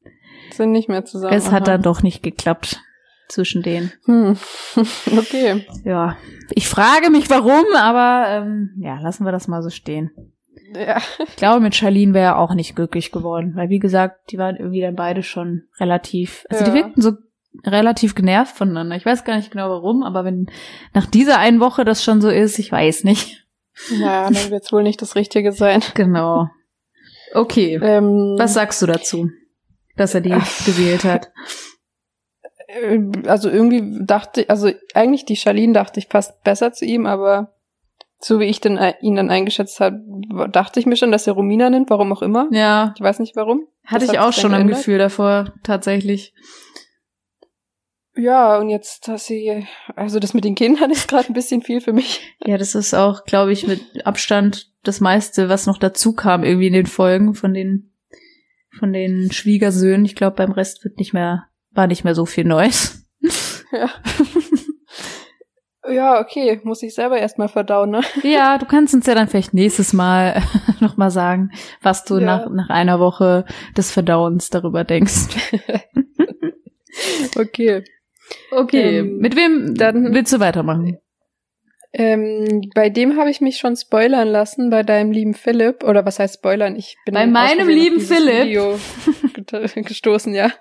Sind nicht mehr zusammen. es hat aha. dann doch nicht geklappt zwischen denen. Hm. okay. Ja, ich frage mich warum, aber ähm, ja, lassen wir das mal so stehen. Ja. Ich glaube, mit Charlene wäre er auch nicht glücklich geworden, weil wie gesagt, die waren irgendwie dann beide schon relativ, also die Ja. wirkten so relativ genervt voneinander. Ich weiß gar nicht genau warum, aber wenn nach dieser einen Woche das schon so ist, ich weiß nicht. Ja, dann wird es wohl nicht das Richtige sein. Genau. Okay, Ähm, was sagst du dazu, dass er die Ach. gewählt hat? äh, also irgendwie dachte, also eigentlich die Charlene dachte ich passt besser zu ihm, aber so wie ich den, ihn dann eingeschätzt habe, dachte ich mir schon, dass er Romina nimmt, warum auch immer. Ja, Ich weiß nicht warum. hatte Das ich auch schon geändert. Gefühl davor, tatsächlich. Ja, und jetzt, dass sie, also das mit den Kindern ist gerade ein bisschen viel für mich. Ja, das ist auch, glaube ich, mit Abstand das meiste, was noch dazu kam, irgendwie in den Folgen von den, von den Schwiegersöhnen. Ich glaube, beim Rest wird nicht mehr, war nicht mehr so viel Neues. Ja. Ja, okay, muss ich selber erstmal verdauen, ne? Ja, du kannst uns ja dann vielleicht nächstes Mal nochmal sagen, was du Ja. nach, nach einer Woche des Verdauens darüber denkst. Okay. Okay, Ähm, mit wem dann- willst du weitermachen? Ähm, bei dem habe ich mich schon spoilern lassen, bei deinem lieben Philipp. Oder was heißt spoilern? Ich bin Bei meinem lieben Philipp? Video gestoßen, ja.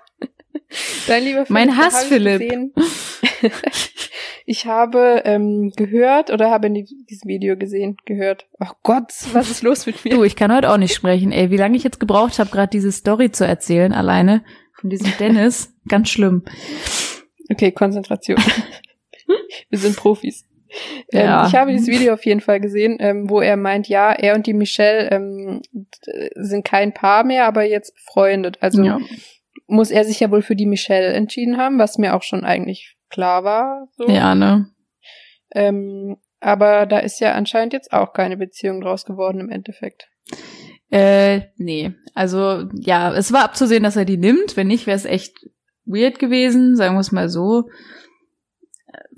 Dein lieber Philipp. Mein Hass Philipp. ich habe ähm, gehört oder habe in die, dieses Video gesehen, gehört. Oh Gott, was ist los mit mir? Du, ich kann heute auch nicht sprechen. Ey, wie lange ich jetzt gebraucht habe, gerade diese Story zu erzählen, alleine von diesem Dennis. Ganz schlimm. Okay, Konzentration. Wir sind Profis. Ja. Ähm, ich habe dieses Video auf jeden Fall gesehen, ähm, wo er meint, ja, er und die Michelle ähm, sind kein Paar mehr, aber jetzt befreundet. Also ja. Muss er sich ja wohl für die Michelle entschieden haben, was mir auch schon eigentlich klar war. So. ja, ne? Ähm, aber da ist ja anscheinend jetzt auch keine Beziehung draus geworden im Endeffekt. Äh, nee. Also, ja, es war abzusehen, dass er die nimmt. Wenn nicht, wäre es echt weird gewesen, sagen wir es mal so.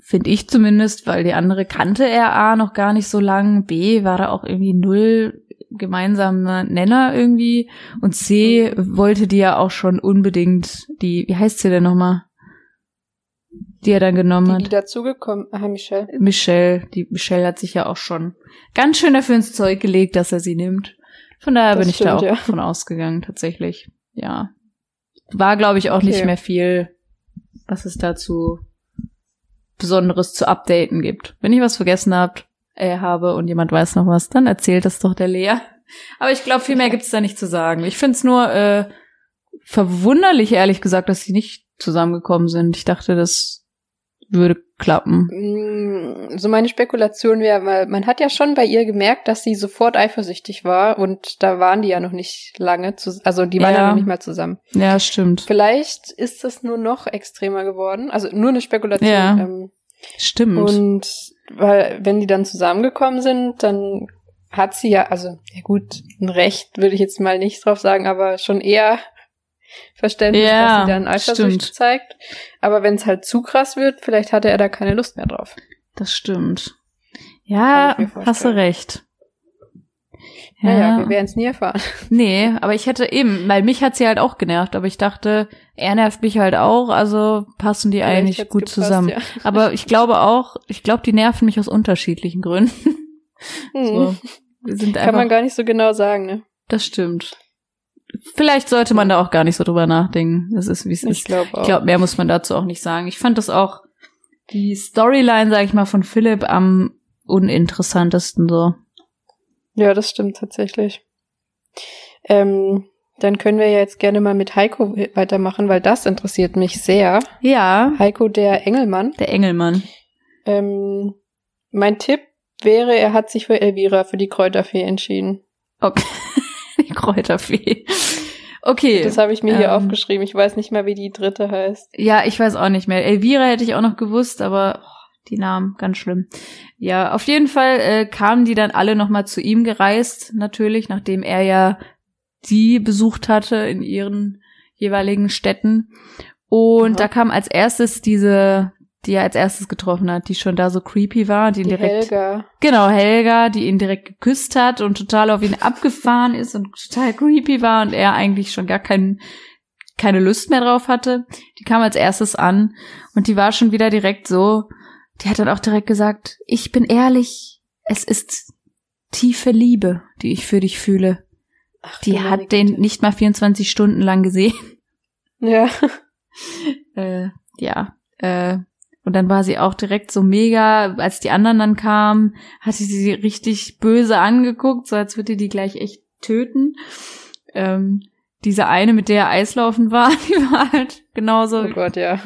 Finde ich zumindest, weil die andere kannte er A noch gar nicht so lang. B war da auch irgendwie null gemeinsamer Nenner irgendwie. Und C wollte die ja auch schon unbedingt die, wie heißt sie denn nochmal? Die er dann genommen Die, hat. die dazugekommen, aha, Michelle. Michelle, die Michelle hat sich ja auch schon ganz schön dafür ins Zeug gelegt, dass er sie nimmt. Von daher Das bin ich da stimmt, auch ja. von ausgegangen, tatsächlich. Ja. War, glaube ich, auch Okay. nicht mehr viel, was es dazu Besonderes zu updaten gibt. Wenn ich was vergessen habt, äh, habe und jemand weiß noch was, dann erzählt das doch der Lea. Aber ich glaube, viel mehr gibt's da nicht zu sagen. Ich find's nur äh, verwunderlich, ehrlich gesagt, dass sie nicht zusammengekommen sind. Ich dachte, das würde klappen. Mm, So meine Spekulation wäre, weil man hat ja schon bei ihr gemerkt, dass sie sofort eifersüchtig war und da waren die ja noch nicht lange, zu, also die waren ja. Ja. noch nicht mal zusammen. Ja, stimmt. Vielleicht ist das nur noch extremer geworden, also nur eine Spekulation. Ja. Ähm, Stimmt. und weil wenn die dann zusammengekommen sind, dann hat sie ja, also ja gut, ein Recht würde ich jetzt mal nicht drauf sagen, aber schon eher Verständnis, Ja, dass sie dann Eifersucht stimmt. zeigt. Aber wenn es halt zu krass wird, vielleicht hatte er da keine Lust mehr drauf. Das stimmt. Ja, hast du vorstellen. Recht. Naja, wir werden es nie erfahren. nee, aber ich hätte eben, weil mich hat sie halt auch genervt, aber ich dachte, er nervt mich halt auch, also passen die Vielleicht eigentlich gut gepasst, zusammen. ja. Aber ich glaube auch, ich glaube, die nerven mich aus unterschiedlichen Gründen. Hm. So, wir sind Kann man einfach, gar nicht so genau sagen, ne? das stimmt. Vielleicht sollte man da auch gar nicht so drüber nachdenken. Das ist, wie es ist. Ich glaube auch. Ich glaube, mehr muss man dazu auch nicht sagen. Ich fand das auch, die Storyline, sag ich mal, von Philipp am uninteressantesten so. Ja, das stimmt tatsächlich. Ähm, dann können wir jetzt gerne mal mit Heiko weitermachen, weil das interessiert mich sehr. Ja. Heiko, der Engelmann. Der Engelmann. Ähm, mein Tipp wäre, er hat sich für Elvira, für die Kräuterfee entschieden. Okay. die Kräuterfee. Okay. Das habe ich mir hier ähm, aufgeschrieben. Ich weiß nicht mehr, wie die dritte heißt. Ja, ich weiß auch nicht mehr. Elvira hätte ich auch noch gewusst, aber oh, die Namen, ganz schlimm. Ja, auf jeden Fall äh, kamen die dann alle nochmal zu ihm gereist, natürlich, nachdem er ja die besucht hatte in ihren jeweiligen Städten. Und Aha. da kam als erstes diese, die er als erstes getroffen hat, die schon da so creepy war, die ihn Die direkt Helga. Genau, Helga, die ihn direkt geküsst hat und total auf ihn abgefahren ist und total creepy war und er eigentlich schon gar kein, keine Lust mehr drauf hatte. Die kam als erstes an und die war schon wieder direkt so, die hat dann auch direkt gesagt, ich bin ehrlich, es ist tiefe Liebe, die ich für dich fühle. Ach, Die hat den nicht mal 24 Stunden lang gesehen. Ja. äh, ja, äh, und dann war sie auch direkt so mega, als die anderen dann kamen, hatte sie sie richtig böse angeguckt, so als würde die gleich echt töten. Ähm, diese eine, mit der er Eislaufen war, die war halt genauso Oh Gott, ja.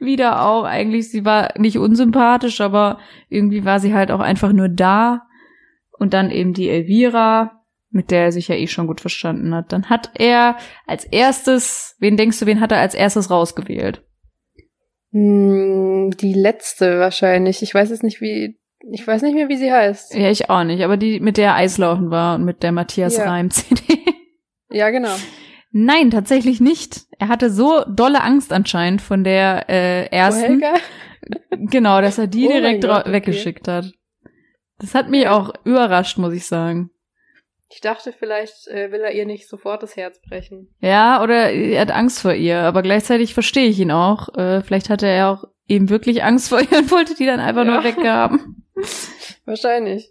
wieder auch eigentlich, sie war nicht unsympathisch, aber irgendwie war sie halt auch einfach nur da. Und dann eben die Elvira, mit der er sich ja eh schon gut verstanden hat. Dann hat er als erstes, wen denkst du, wen hat er als erstes rausgewählt? Hm, Die letzte wahrscheinlich. Ich weiß es nicht, wie. Ich weiß nicht mehr, wie sie heißt. Ja, ich auch nicht, aber die, mit der er Eislaufen war und mit der Matthias Ja. Reim CD. Ja, genau. Nein, tatsächlich nicht. Er hatte so dolle Angst anscheinend von der äh, ersten. Helga? Genau, dass er die Oh direkt Gott, okay. weggeschickt hat. Das hat mich auch überrascht, muss ich sagen. Ich dachte, vielleicht äh, will er ihr nicht sofort das Herz brechen. Ja, oder er hat Angst vor ihr, aber gleichzeitig verstehe ich ihn auch. Äh, vielleicht hatte er auch eben wirklich Angst vor ihr und wollte die dann einfach Ja. nur weghaben. Wahrscheinlich.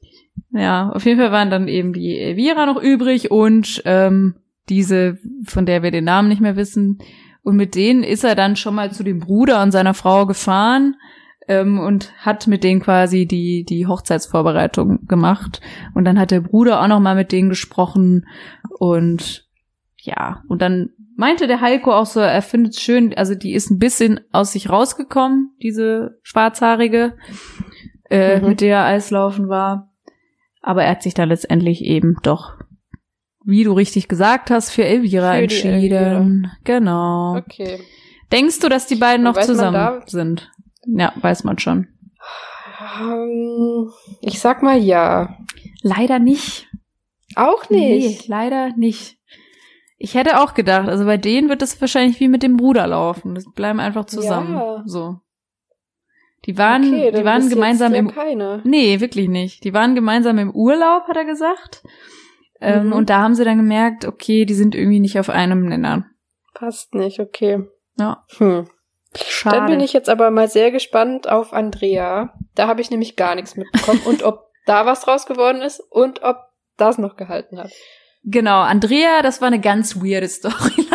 Ja, auf jeden Fall waren dann eben die Elvira noch übrig und ähm, diese, von der wir den Namen nicht mehr wissen. Und mit denen ist er dann schon mal zu dem Bruder und seiner Frau gefahren ähm, und hat mit denen quasi die, die Hochzeitsvorbereitung gemacht. Und dann hat der Bruder auch noch mal mit denen gesprochen und ja, und dann meinte der Heiko auch so, er findet es schön, also die ist ein bisschen aus sich rausgekommen, diese schwarzhaarige, äh, Mhm. mit der er Eislaufen war. Aber er hat sich dann letztendlich eben doch, wie du richtig gesagt hast, für Elvira Für entschieden. Genau. Okay. Denkst du, dass die beiden noch zusammen sind? Ja, weiß man schon. Ähm, ich sag mal ja. Leider nicht. Auch Nee, nicht. leider nicht. Ich hätte auch gedacht, also bei denen wird es wahrscheinlich wie mit dem Bruder laufen. Das bleiben einfach zusammen. Ja. So. Die waren, okay, die waren gemeinsam im keine. Nee, wirklich nicht. Die waren gemeinsam im Urlaub, hat er gesagt. Ähm, Mhm. und da haben sie dann gemerkt, okay, die sind irgendwie nicht auf einem Nenner. Passt nicht, okay. Ja, Hm. schade. Dann bin ich jetzt aber mal sehr gespannt auf Andrea. Da habe ich nämlich gar nichts mitbekommen. und ob da was draus geworden ist und ob das noch gehalten hat. Genau, Andrea, das war eine ganz weirde Storyline.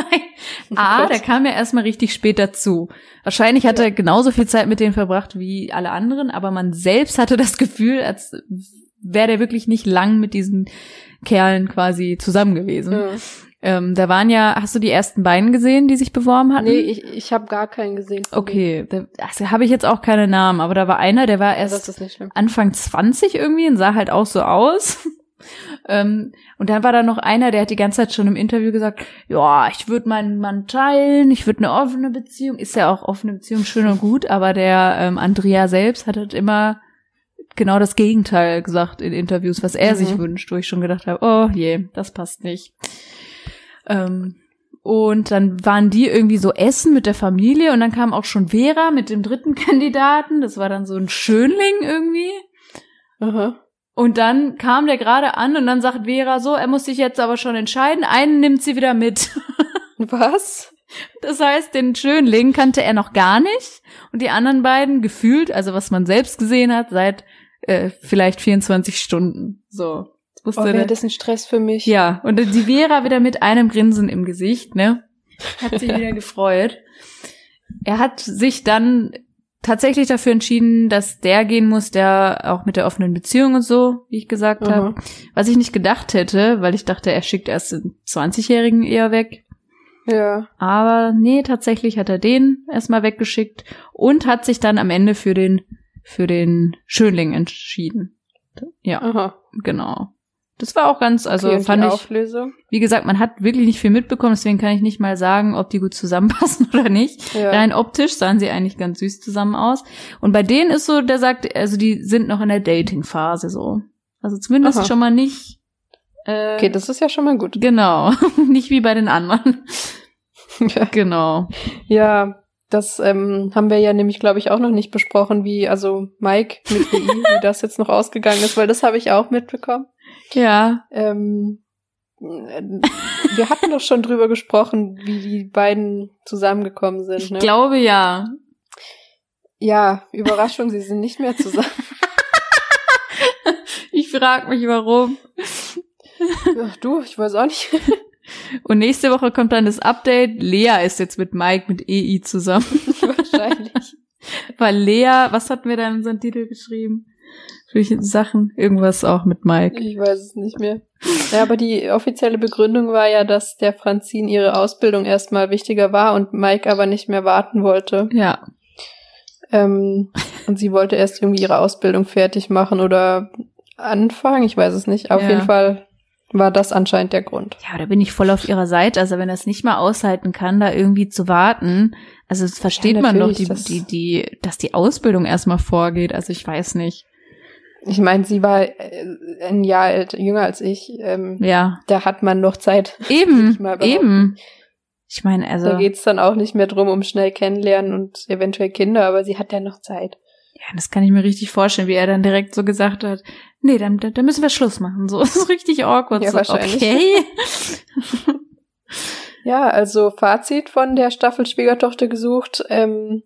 Ah, Gott. der kam ja erstmal richtig spät dazu. Wahrscheinlich hat er genauso viel Zeit mit denen verbracht wie alle anderen, aber man selbst hatte das Gefühl, als wäre der wirklich nicht lang mit diesen Kerlen quasi zusammen gewesen. Ja. Ähm, da waren ja, hast du die ersten beiden gesehen, die sich beworben hatten? Nee, ich, ich habe gar keinen gesehen. Okay, da also habe ich jetzt auch keine Namen, aber da war einer, der war erst schlimm. Anfang 20 irgendwie und sah halt auch so aus. ähm, und dann war da noch einer, der hat die ganze Zeit schon im Interview gesagt, ja, ich würde meinen Mann teilen, ich würde eine offene Beziehung. Ist ja auch offene Beziehung schön und gut, aber der ähm, Andrea selbst hat halt immer genau das Gegenteil gesagt in Interviews, was er Mhm. sich wünscht, wo ich schon gedacht habe, oh je, das passt nicht. Ähm, und dann waren die irgendwie so essen mit der Familie und dann kam auch schon Vera mit dem dritten Kandidaten. Das war dann so ein Schönling irgendwie. Aha. Und dann kam der gerade an und dann sagt Vera so, er muss sich jetzt aber schon entscheiden, einen nimmt sie wieder mit. Was? Das heißt, den Schönling kannte er noch gar nicht und die anderen beiden gefühlt, also was man selbst gesehen hat, seit äh, vielleicht 24 Stunden. So. Das wusste Oh, wäre das ein Stress für mich. ja, und die Vera wieder mit einem Grinsen im Gesicht, ne? Hat sich wieder gefreut. Er hat sich dann tatsächlich dafür entschieden, dass der gehen muss, der auch mit der offenen Beziehung und so, wie ich gesagt Mhm. habe. Was ich nicht gedacht hätte, weil ich dachte, er schickt erst den 20-Jährigen eher weg. Ja. Aber nee, tatsächlich hat er den erstmal weggeschickt und hat sich dann am Ende für den, für den Schönling entschieden. Ja, Aha. genau. Das war auch ganz, also okay, fand ich, Auflösung. wie gesagt, man hat wirklich nicht viel mitbekommen, deswegen kann ich nicht mal sagen, ob die gut zusammenpassen oder nicht. Ja. Rein optisch sahen sie eigentlich ganz süß zusammen aus. Und bei denen ist so, der sagt, also die sind noch in der Dating-Phase so. Also zumindest Aha. schon mal nicht. Äh, Okay, das ist ja schon mal gut. Genau, nicht wie bei den anderen. ja. Genau. ja, das ähm, haben wir ja nämlich, glaube ich, auch noch nicht besprochen, wie, also Mike mit BI, wie das jetzt noch ausgegangen ist, weil das habe ich auch mitbekommen. Ja, Ähm, äh, wir hatten doch schon drüber gesprochen, wie die beiden zusammengekommen sind. ich Ne? glaube ja. ja, Überraschung, sie sind nicht mehr zusammen. Ich frage mich warum. Ach, du, ich weiß auch nicht. Und nächste Woche kommt dann das Update. Lea ist jetzt mit Mike mit EI zusammen. Wahrscheinlich. Weil Lea, was hatten wir da in unseren Titel geschrieben? Welche Sachen? Irgendwas auch mit Mike. Ich weiß es nicht mehr. Ja, aber die offizielle Begründung war ja, dass der Franzin ihre Ausbildung erstmal wichtiger war und Mike aber nicht mehr warten wollte. Ja. Ähm, und sie wollte erst irgendwie ihre Ausbildung fertig machen oder anfangen. Ich weiß es nicht. Auf Ja. jeden Fall war das anscheinend der Grund. Ja, da bin ich voll auf ihrer Seite. Also wenn er es nicht mal aushalten kann, da irgendwie zu warten. Also das versteht Ja, man doch, die, das- die, die, dass die Ausbildung erstmal vorgeht. Also ich weiß nicht. Ich meine, sie war äh, ein Jahr alt, jünger als ich. Ähm, Ja. Da hat man noch Zeit. Eben, ich eben. Ich meine, also. Da geht's dann auch nicht mehr drum, um schnell kennenlernen und eventuell Kinder, aber sie hat ja noch Zeit. Ja, das kann ich mir richtig vorstellen, wie er dann direkt so gesagt hat, nee, dann, dann müssen wir Schluss machen. So, das ist richtig awkward. Ja, so, wahrscheinlich. Okay. Ja, also Fazit von der Staffel Schwiegertochter gesucht. Ähm,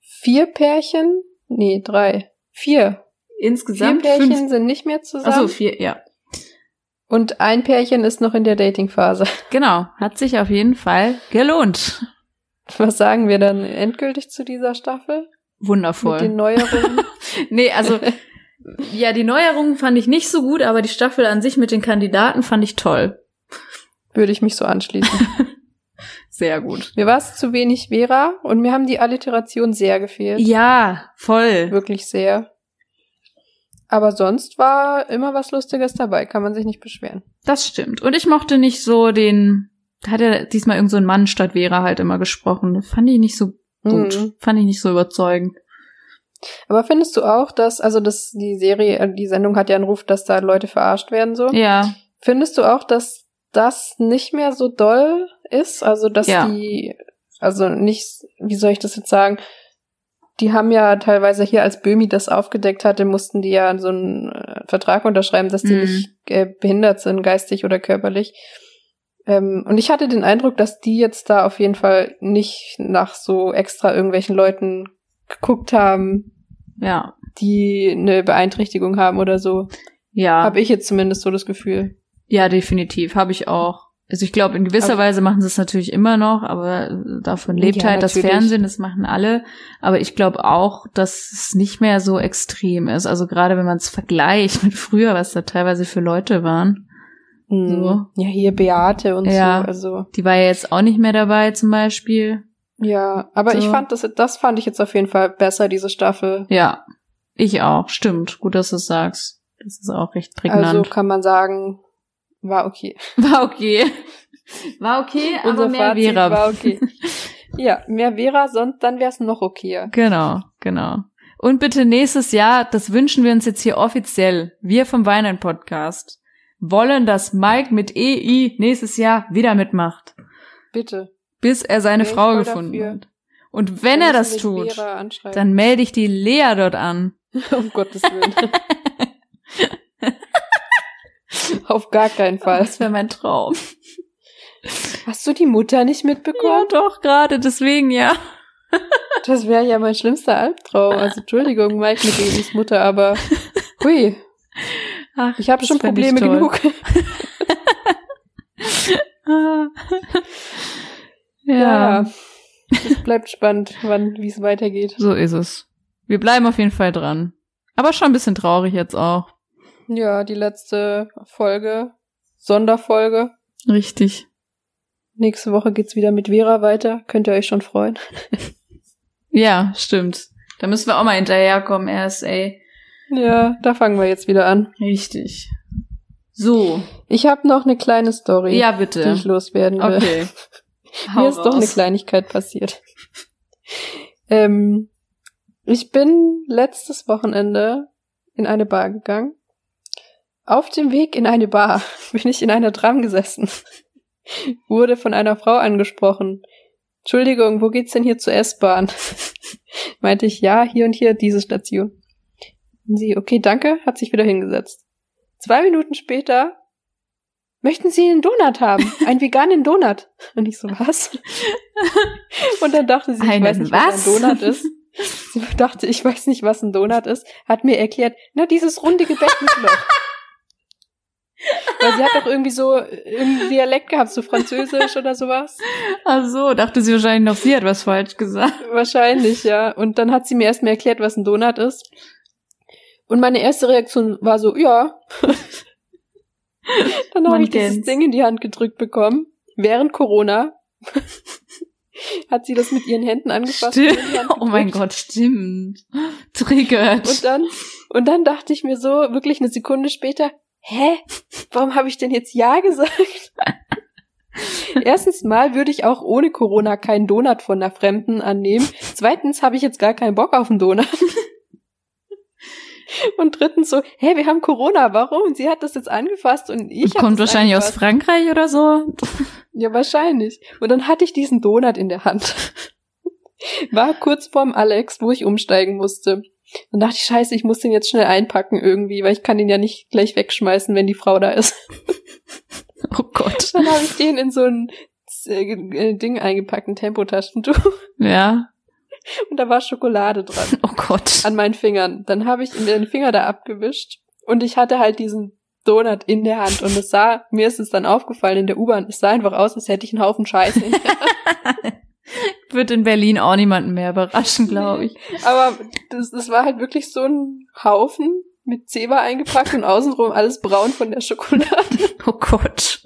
vier Pärchen, nee, drei, vier. Insgesamt vier Pärchen fünf. sind nicht mehr zusammen. Achso, vier, ja. Und ein Pärchen ist noch in der Datingphase. Genau. Hat sich auf jeden Fall gelohnt. Was sagen wir dann endgültig zu dieser Staffel? Wundervoll. Mit den Neuerungen? Nee, also, ja, die Neuerungen fand ich nicht so gut, aber die Staffel an sich mit den Kandidaten fand ich toll. Würde ich mich so anschließen. Sehr gut. Mir war es zu wenig Vera und mir haben die Alliteration sehr gefehlt. Ja, voll. Wirklich sehr. Aber sonst war immer was Lustiges dabei, kann man sich nicht beschweren. Das stimmt. Und ich mochte nicht so den, da hat er diesmal irgend so ein Mann statt Vera halt immer gesprochen. Fand ich nicht so gut. Mhm. Fand ich nicht so überzeugend. Aber findest du auch, dass, also das, die Serie, äh, die Sendung hat ja einen Ruf, dass da Leute verarscht werden so? Ja. Findest du auch, dass das nicht mehr so doll ist? Also, dass Ja. die, also nicht, wie soll ich das jetzt sagen? Die haben ja teilweise hier, als Böhmi das aufgedeckt hatte, mussten die ja so einen äh, Vertrag unterschreiben, dass die Mhm. nicht äh, behindert sind, geistig oder körperlich. Ähm, und ich hatte den Eindruck, dass die jetzt da auf jeden Fall nicht nach so extra irgendwelchen Leuten geguckt haben, Ja. die eine Beeinträchtigung haben oder so. Ja. Habe ich jetzt zumindest so das Gefühl. Ja, definitiv. Habe ich auch. Also ich glaube, in gewisser Aber- Weise machen sie es natürlich immer noch, aber davon lebt Ja, halt das natürlich. Fernsehen, das machen alle. Aber ich glaube auch, dass es nicht mehr so extrem ist. Also gerade wenn man es vergleicht mit früher, was da teilweise für Leute waren. So. Ja, hier Beate und Ja. so. Also Die war ja jetzt auch nicht mehr dabei zum Beispiel. ja, aber So. ich fand das, das fand ich jetzt auf jeden Fall besser diese Staffel. Ja, ich auch. Stimmt. Gut, dass du es sagst. Das ist auch recht prägnant. Also kann man sagen, war okay. war okay. War okay, aber Unser mehr Fazit Vera. war okay. ja, mehr Vera, sonst dann wäre es noch okayer. Genau, genau. Und bitte nächstes Jahr, das wünschen wir uns jetzt hier offiziell, wir vom Weinen Podcast, wollen, dass Mike mit EI nächstes Jahr wieder mitmacht, Bitte. bis er seine ich Frau gefunden dafür. hat. Und wenn er das tut, dann melde ich die Lea dort an. um Gottes Willen. Auf gar keinen Fall. Das wäre mein Traum. Hast du die Mutter nicht Ja, mitbekommen? doch, gerade, deswegen ja. Das wäre ja mein schlimmster Albtraum. Also Entschuldigung, Mike mit Babys Mutter, aber hui, Ach, ich habe schon Probleme genug. Ja. ja, Es bleibt spannend, wann, wie es weitergeht. so ist es. Wir bleiben auf jeden Fall dran. Aber schon ein bisschen traurig jetzt auch. Ja, die letzte Folge, Sonderfolge. Richtig. Nächste Woche geht's wieder mit Vera weiter. Könnt ihr euch schon freuen. Ja, stimmt. Da müssen wir auch mal hinterherkommen, RSA. Ja, da fangen wir jetzt wieder an. Richtig. So. Ich habe noch eine kleine Story, Ja, die bitte. ich loswerden will. Okay. Hau Mir ist doch eine raus. Kleinigkeit passiert. ähm, ich bin letztes Wochenende in eine Bar gegangen. Auf dem Weg in eine Bar bin ich in einer Tram gesessen. Wurde von einer Frau angesprochen. Entschuldigung, wo geht's denn hier zur S-Bahn? Meinte ich, ja, hier und hier, diese Station. Und sie, okay, danke, hat sich wieder hingesetzt. Zwei Minuten später, möchten Sie einen Donut haben? Einen veganen Donut? Und ich so, was? Und dann dachte sie, ich Einen weiß nicht, was? was ein Donut ist. Sie dachte, ich weiß nicht, was ein Donut ist, hat mir erklärt, na, dieses runde Gebäck mit Loch. Weil sie hat doch irgendwie so irgendein Dialekt gehabt, so Französisch oder sowas. Ach so, dachte sie wahrscheinlich noch, sie hat was falsch gesagt. Wahrscheinlich, ja. Und dann hat sie mir erstmal erklärt, was ein Donut ist. Und meine erste Reaktion war so, ja. dann habe ich dieses kennt's. Ding in die Hand gedrückt bekommen. Während Corona hat sie das mit ihren Händen angefasst. Stimmt. Oh mein. Gott, stimmt. Triggert. Und dann, und dann dachte ich mir so, wirklich eine Sekunde später, hä? Warum habe ich denn jetzt Ja gesagt? Erstens mal würde ich auch ohne Corona keinen Donut von einer Fremden annehmen. Zweitens habe ich jetzt gar keinen Bock auf einen Donut. Und drittens so, hä, wir haben Corona, warum? Und sie hat das jetzt angefasst und ich hab Kommt wahrscheinlich aus angefasst. Frankreich oder so. Ja, wahrscheinlich. Und dann hatte ich diesen Donut in der Hand. War kurz vorm Alex, wo ich umsteigen musste. Dann dachte ich, scheiße, ich muss den jetzt schnell einpacken irgendwie, weil ich kann den ja nicht gleich wegschmeißen, wenn die Frau da ist. Oh Gott. Dann habe ich den in so ein äh, Ding eingepackt, ein Tempotaschentuch. Ja. Und da war Schokolade dran Oh Gott. an meinen Fingern. Dann habe ich den Finger da abgewischt und ich hatte halt diesen Donut in der Hand und es sah, mir ist es dann aufgefallen in der U-Bahn, es sah einfach aus, als hätte ich einen Haufen Scheiße. Wird in Berlin auch niemanden mehr überraschen, glaube ich. Aber das, das war halt wirklich so ein Haufen mit Zebra eingepackt und außenrum alles braun von der Schokolade. Oh Gott.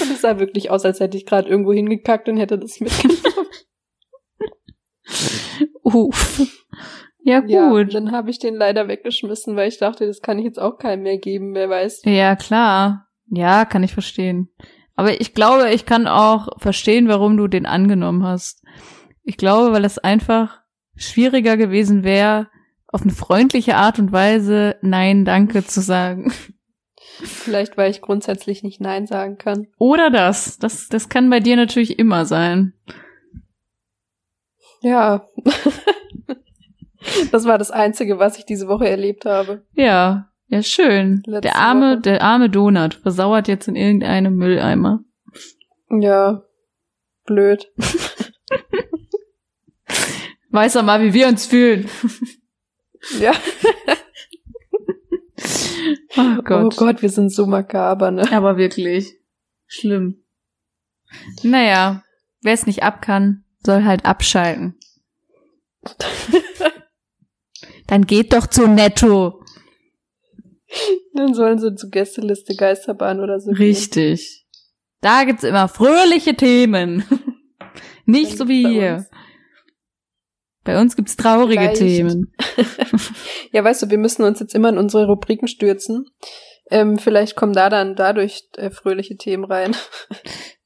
Und es sah wirklich aus, als hätte ich gerade irgendwo hingekackt und hätte das mitgenommen. Uff. Ja, Ja, gut. dann habe ich den leider weggeschmissen, weil ich dachte, das kann ich jetzt auch keinem mehr geben, wer weiß. Ja, klar. Ja, kann ich verstehen. Aber ich glaube, ich kann auch verstehen, warum du den angenommen hast. Ich glaube, weil es einfach schwieriger gewesen wäre, auf eine freundliche Art und Weise Nein, danke zu sagen. Vielleicht, weil ich grundsätzlich nicht Nein sagen kann. Oder das. Das, das kann bei dir natürlich immer sein. Ja. das war das Einzige, was ich diese Woche erlebt habe. Ja, ja, schön. Letzte der arme, Woche. der arme Donut versauert jetzt in irgendeinem Mülleimer. Ja. Blöd. Weiß er mal, wie wir uns fühlen. Ja. Oh Gott. Oh Gott, wir sind so makaber, ne? Aber wirklich. Schlimm. Naja, wer es nicht ab kann, soll halt abschalten. Dann geht doch zu Netto. Dann sollen sie zur Gästeliste Geisterbahn oder so. gehen. Richtig. Da gibt's immer fröhliche Themen. Nicht Dann so wie bei hier. uns. Bei uns gibt's traurige Vielleicht. Themen. Ja, weißt du, wir müssen uns jetzt immer in unsere Rubriken stürzen. Ähm, vielleicht kommen da dann dadurch äh, fröhliche Themen rein.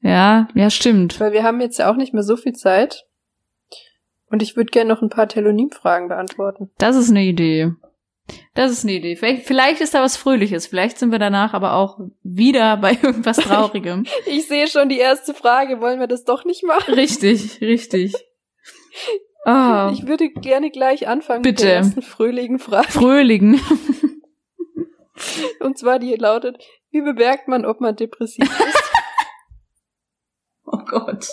Ja, ja, stimmt. Weil wir haben jetzt ja auch nicht mehr so viel Zeit. Und ich würde gerne noch ein paar Telonym-Fragen beantworten. Das ist eine Idee. Das ist eine Idee. Vielleicht, vielleicht ist da was Fröhliches. Vielleicht sind wir danach aber auch wieder bei irgendwas Traurigem. Ich sehe schon die erste Frage. Wollen wir das doch nicht machen? richtig, richtig. Ah, Ich würde gerne gleich anfangen mit Bitte. der ersten fröhlichen Frage. fröhlichen. Und zwar die lautet, wie bemerkt man, ob man depressiv ist? Oh Gott.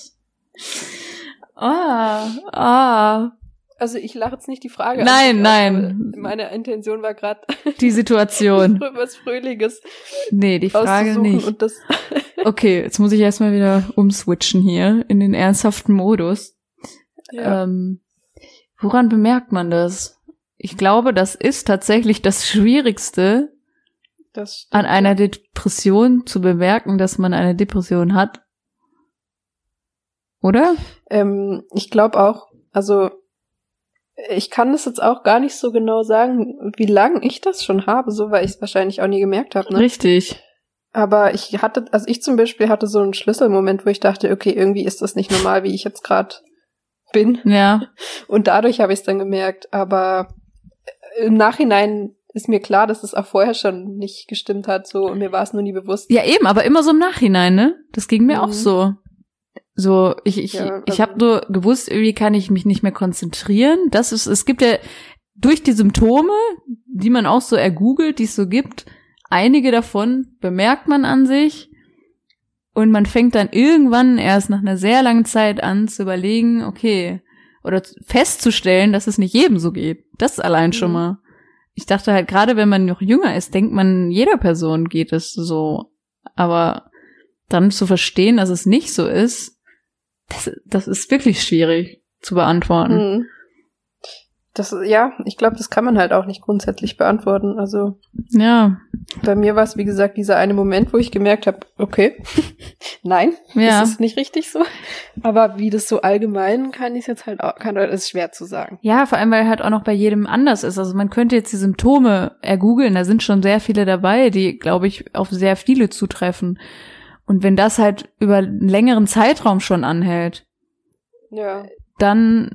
Ah, ah. Also ich lache jetzt nicht die Frage Nein, an. nein. Meine Intention war gerade Die Situation. was Fröhliches Nee, die Frage nicht. Okay, jetzt muss ich erstmal wieder umswitchen hier in den ernsthaften Modus. ja. Ähm, woran bemerkt man das? ich glaube, das ist tatsächlich das Schwierigste, an einer. Depression zu bemerken, dass man eine Depression hat. Oder? Ähm, ich glaube auch, also ich kann das jetzt auch gar nicht so genau sagen, wie lange ich das schon habe, so weil ich es wahrscheinlich auch nie gemerkt habe. Ne? Richtig. Aber ich hatte, also ich zum Beispiel hatte so einen Schlüsselmoment, wo ich dachte, okay, irgendwie ist das nicht normal, wie ich jetzt gerade bin. Ja. Und dadurch habe ich es dann gemerkt. Aber im Nachhinein ist mir klar, dass es auch vorher schon nicht gestimmt hat. So, und mir war es nur nie bewusst. Ja, eben, aber immer so im Nachhinein, ne? Das ging mir Mhm. auch so. So, ich, ich, Ja, ich also- habe nur gewusst, irgendwie kann ich mich nicht mehr konzentrieren. Das ist, es gibt ja durch die Symptome, die man auch so ergoogelt, die es so gibt, einige davon bemerkt man an sich. Und man fängt dann irgendwann erst nach einer sehr langen Zeit an zu überlegen, okay, oder zu- festzustellen, dass es nicht jedem so geht. Das allein schon Mhm. mal. Ich dachte halt, gerade wenn man noch jünger ist, denkt man, jeder Person geht es so. Aber dann zu verstehen, dass es nicht so ist, das, das ist wirklich schwierig zu beantworten. Mhm. Das, ja, ich glaube, das kann man halt auch nicht grundsätzlich beantworten. Also Ja, bei mir war es, wie gesagt, dieser eine Moment, wo ich gemerkt habe, okay, nein, ja. das ist nicht richtig so. Aber wie das so allgemein kann ich jetzt halt auch, kann, das ist schwer zu sagen. Ja, vor allem, weil halt auch noch bei jedem anders ist. Also man könnte jetzt die Symptome ergoogeln, da sind schon sehr viele dabei, die, glaube ich, auf sehr viele zutreffen. Und wenn das halt über einen längeren Zeitraum schon anhält, Ja. dann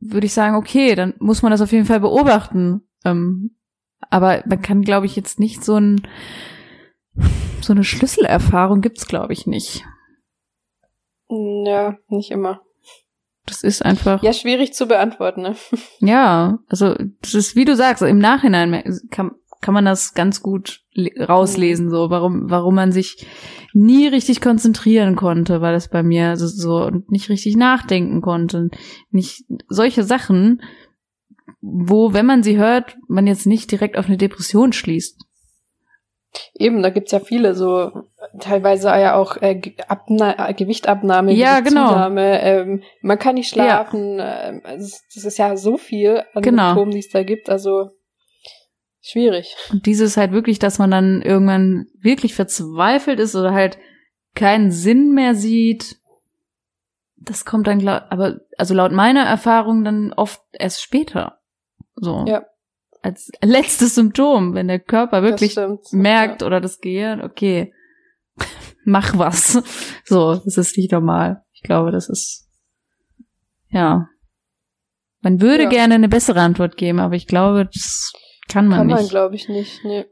würde ich sagen, okay, dann muss man das auf jeden Fall beobachten. Ähm, aber man kann, glaube ich, jetzt nicht so ein so eine Schlüsselerfahrung gibt's, glaube ich, nicht. Ja, nicht immer. Das ist einfach, Ja, schwierig zu beantworten, ne? ja, also das ist, wie du sagst, im Nachhinein kann, kann man das ganz gut le- rauslesen, so, warum, warum man sich nie richtig konzentrieren konnte, war das bei mir so, so und nicht richtig nachdenken konnte. Nicht solche Sachen, wo, wenn man sie hört, man jetzt nicht direkt auf eine Depression schließt. Eben, da gibt's ja viele so, teilweise ja auch äh, Abna äh, Gewichtabnahme, Ja, genau. Gewichtszunahme, ähm, man kann nicht schlafen, ähm, also es- das ist ja so viel an Genau. Symptomen, die es da gibt, also schwierig. Und dieses halt wirklich, dass man dann irgendwann wirklich verzweifelt ist oder halt keinen Sinn mehr sieht. Das kommt dann, aber also laut meiner Erfahrung dann oft erst später. So. Ja. Als letztes Symptom, wenn der Körper wirklich merkt oder das Gehirn, okay, mach was. So, das ist nicht normal. Ich glaube, das ist, ja. Man würde Ja. gerne eine bessere Antwort geben, aber ich glaube, das kann man Kann man, nicht. glaube ich, nicht. Nee.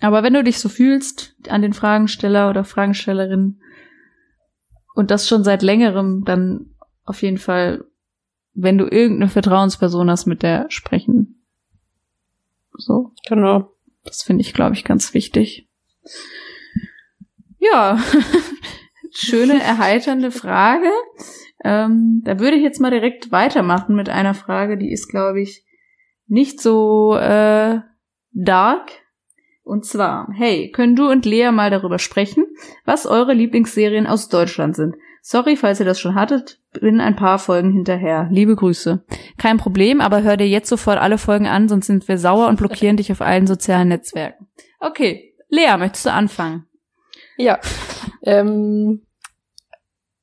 Aber wenn du dich so fühlst an den Fragensteller oder Fragenstellerin und das schon seit längerem, dann auf jeden Fall, wenn du irgendeine Vertrauensperson hast, mit der sprechen. So, Genau. das finde ich, glaube ich, ganz wichtig. Ja, schöne, erheiternde Frage. Ähm, da würde ich jetzt mal direkt weitermachen mit einer Frage, die ist, glaube ich, nicht so äh, dark. Und zwar, hey, können du und Lea mal darüber sprechen, was eure Lieblingsserien aus Deutschland sind? Sorry, falls ihr das schon hattet, bin ein paar Folgen hinterher. Liebe Grüße. Kein Problem, aber hör dir jetzt sofort alle Folgen an, sonst sind wir sauer und blockieren dich auf allen sozialen Netzwerken. Okay, Lea, möchtest du anfangen? Ja. Ähm,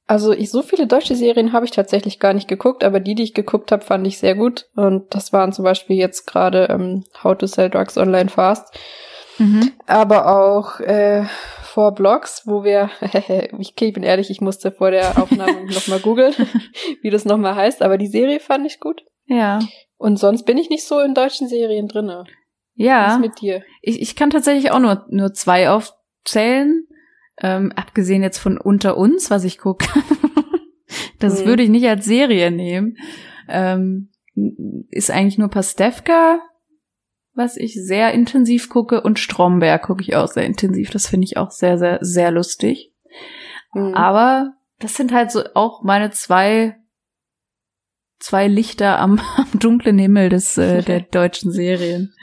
also ich, so viele deutsche Serien habe ich tatsächlich gar nicht geguckt, aber die, die ich geguckt habe, fand ich sehr gut. Und das waren zum Beispiel jetzt gerade ähm, How to Sell Drugs Online Fast, Mhm. aber auch äh, Four Blogs, wo wir, ich, okay, ich bin ehrlich, ich musste vor der Aufnahme nochmal googeln, wie das nochmal heißt, aber die Serie fand ich gut. Ja. Und sonst bin ich nicht so in deutschen Serien drinne. Was Ja. ist mit dir? Ich, ich kann tatsächlich auch nur, nur zwei aufzählen. Ähm, abgesehen jetzt von Unter uns, was ich gucke. das Mhm. würde ich nicht als Serie nehmen. Ähm, ist eigentlich nur Pastewka, was ich sehr intensiv gucke. Und Stromberg gucke ich auch sehr intensiv. Das finde ich auch sehr, sehr, sehr lustig. Hm. Aber das sind halt so auch meine zwei, zwei Lichter am, am dunklen Himmel des, äh, der deutschen Serien.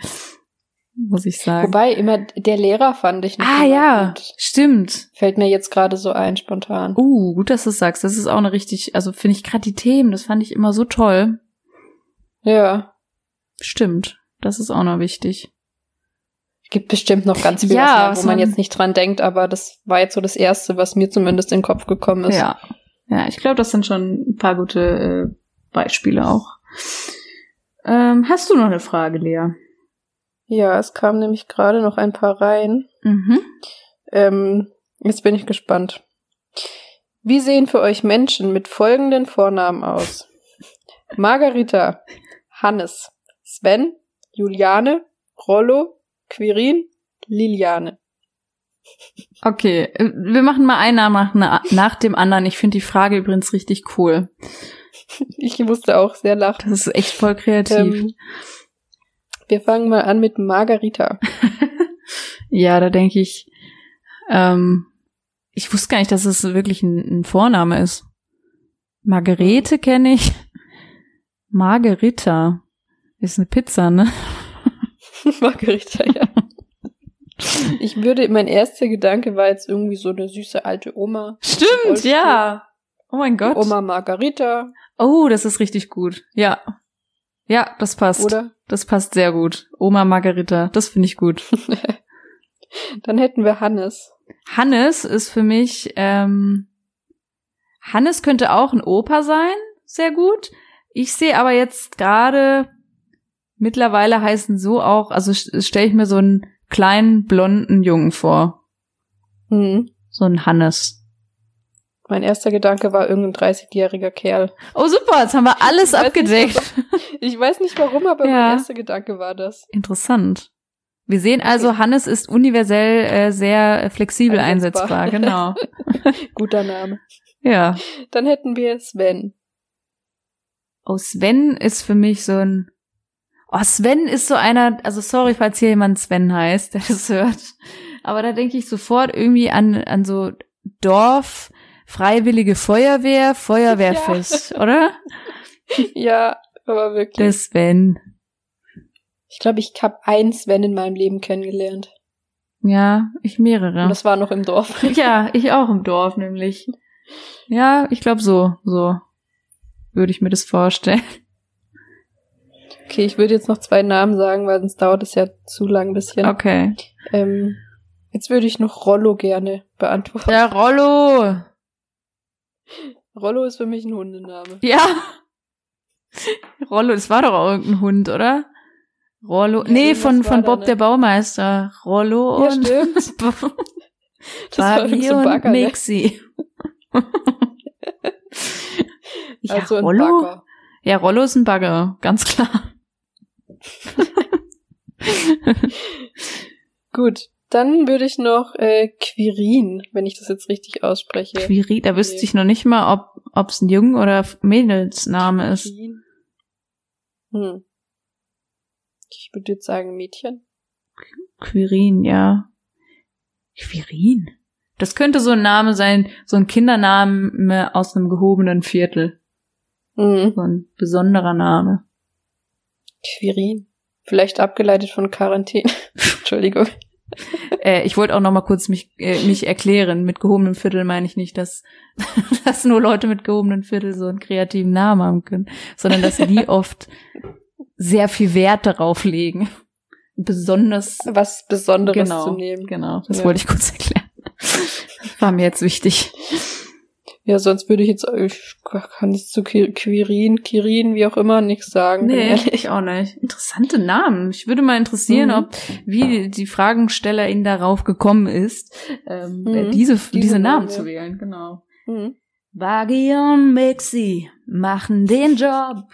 Muss ich sagen. Wobei immer der Lehrer fand ich nicht ah ja, gut. stimmt. Fällt mir jetzt gerade so ein, spontan. Uh, gut, dass du es sagst. Das ist auch eine richtig, also finde ich gerade die Themen, das fand ich immer so toll. Ja. Stimmt. Das ist auch noch wichtig. Gibt bestimmt noch ganz viel, Ja, was wo man man- jetzt nicht dran denkt, aber das war jetzt so das Erste, was mir zumindest in den Kopf gekommen ist. Ja. Ja, ich glaube, das sind schon ein paar gute äh, Beispiele auch. Ähm, hast du noch eine Frage, Lea? Ja, es kamen nämlich gerade noch ein paar rein. Mhm. Ähm, jetzt bin ich gespannt. Wie sehen für euch Menschen mit folgenden Vornamen aus? Margarita, Hannes, Sven, Juliane, Rollo, Quirin, Liliane. Okay, äh, wir machen mal einen Namen nach, nach dem anderen. Ich finde die Frage übrigens richtig cool. Ich musste auch sehr lachen. Das ist echt voll kreativ. Ähm, wir fangen mal an mit Margarita. Ja, da denke ich, ähm, ich wusste gar nicht, dass es wirklich ein, ein Vorname ist. Margarete kenne ich. Margarita ist eine Pizza, ne? Margarita, ja. Ich würde, mein erster Gedanke war jetzt irgendwie so eine süße alte Oma. Stimmt, ja. Oh mein Gott. Oma Margarita, Oh, das ist richtig gut. Ja. Ja, das passt. oder? Das passt sehr gut. Oma Margarita, das finde ich gut. Dann hätten wir Hannes. Hannes ist für mich, ähm, Hannes könnte auch ein Opa sein, sehr gut. Ich sehe aber jetzt gerade, mittlerweile heißen so auch, also stelle ich mir so einen kleinen blonden Jungen vor. Hm. So ein Hannes. Mein erster Gedanke war irgendein 30-jähriger Kerl. Oh super, jetzt haben wir alles Ich weiß nicht, abgedeckt. Ich weiß nicht warum, aber Ja. mein erster Gedanke war das. Interessant. Wir sehen also, Hannes ist universell äh, sehr flexibel Einsetzbar. einsetzbar. Genau. Guter Name. Ja. Dann hätten wir Sven. Oh, Sven ist für mich so ein. Oh, Sven ist so einer, also sorry, falls hier jemand Sven heißt, der das hört. Aber da denke ich sofort irgendwie an, an so Dorf, Freiwillige Feuerwehr, Feuerwehrfest, oder? Ja, aber wirklich. Der Sven. ich glaube, ich habe einen Sven in meinem Leben kennengelernt. Ja, ich mehrere. Und das war noch im Dorf. Ja, ich auch im Dorf nämlich. Ja, ich glaube so, so würde ich mir das vorstellen. Okay, ich würde jetzt noch zwei Namen sagen, weil sonst dauert es ja zu lang ein bisschen. Okay. Ähm, jetzt würde ich noch Rollo gerne beantworten. Der Rollo. Rollo ist für mich ein Hundename. Ja. Rollo, das war doch auch irgendein Hund, oder? Rollo. Ja, nee, von, von Bob der Baumeister. Rollo Ja, und stimmt. Das war Barbie und Bagger, ne? Mixi. ja, Also ein Rollo? Bagger. Ja, Rollo ist ein Bagger, ganz klar. Gut, dann würde ich noch äh, Quirin, wenn ich das jetzt richtig ausspreche. Quiri, da wüsste ich noch nicht mal, ob ob's ein Jungen- oder Mädelsname ist. Quirin. Hm. Ich würde jetzt sagen Mädchen. Quirin, ja. Quirin. Das könnte so ein Name sein, so ein Kindername aus einem gehobenen Viertel. Hm. So ein besonderer Name. Quirin. Vielleicht abgeleitet von Quarantäne. Entschuldigung. Äh, ich wollte auch noch mal kurz mich, äh, mich erklären. Mit gehobenem Viertel meine ich nicht, dass, dass nur Leute mit gehobenem Viertel so einen kreativen Namen haben können, sondern dass sie die oft sehr viel Wert darauf legen. Besonders Was Besonderes genau, zu nehmen. genau. Das Ja. wollte ich kurz erklären. War mir jetzt wichtig. Ja, sonst würde ich jetzt, ich kann jetzt zu Qui- Quirin, Kirin, wie auch immer, nichts sagen. Nee, ehrlich. ich auch nicht. Interessante Namen. Ich würde mal interessieren, Mhm. ob wie die Fragenstellerin darauf gekommen ist, ähm, Mhm. diese, diese, Diese Namen Namen, zu wählen. Genau. Hm. Buggy und Mixi machen den Job,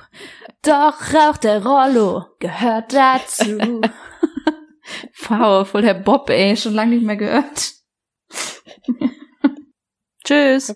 doch auch der Rollo gehört dazu. wow, voll der Bob, ey, schon lange nicht mehr gehört. Tschüss.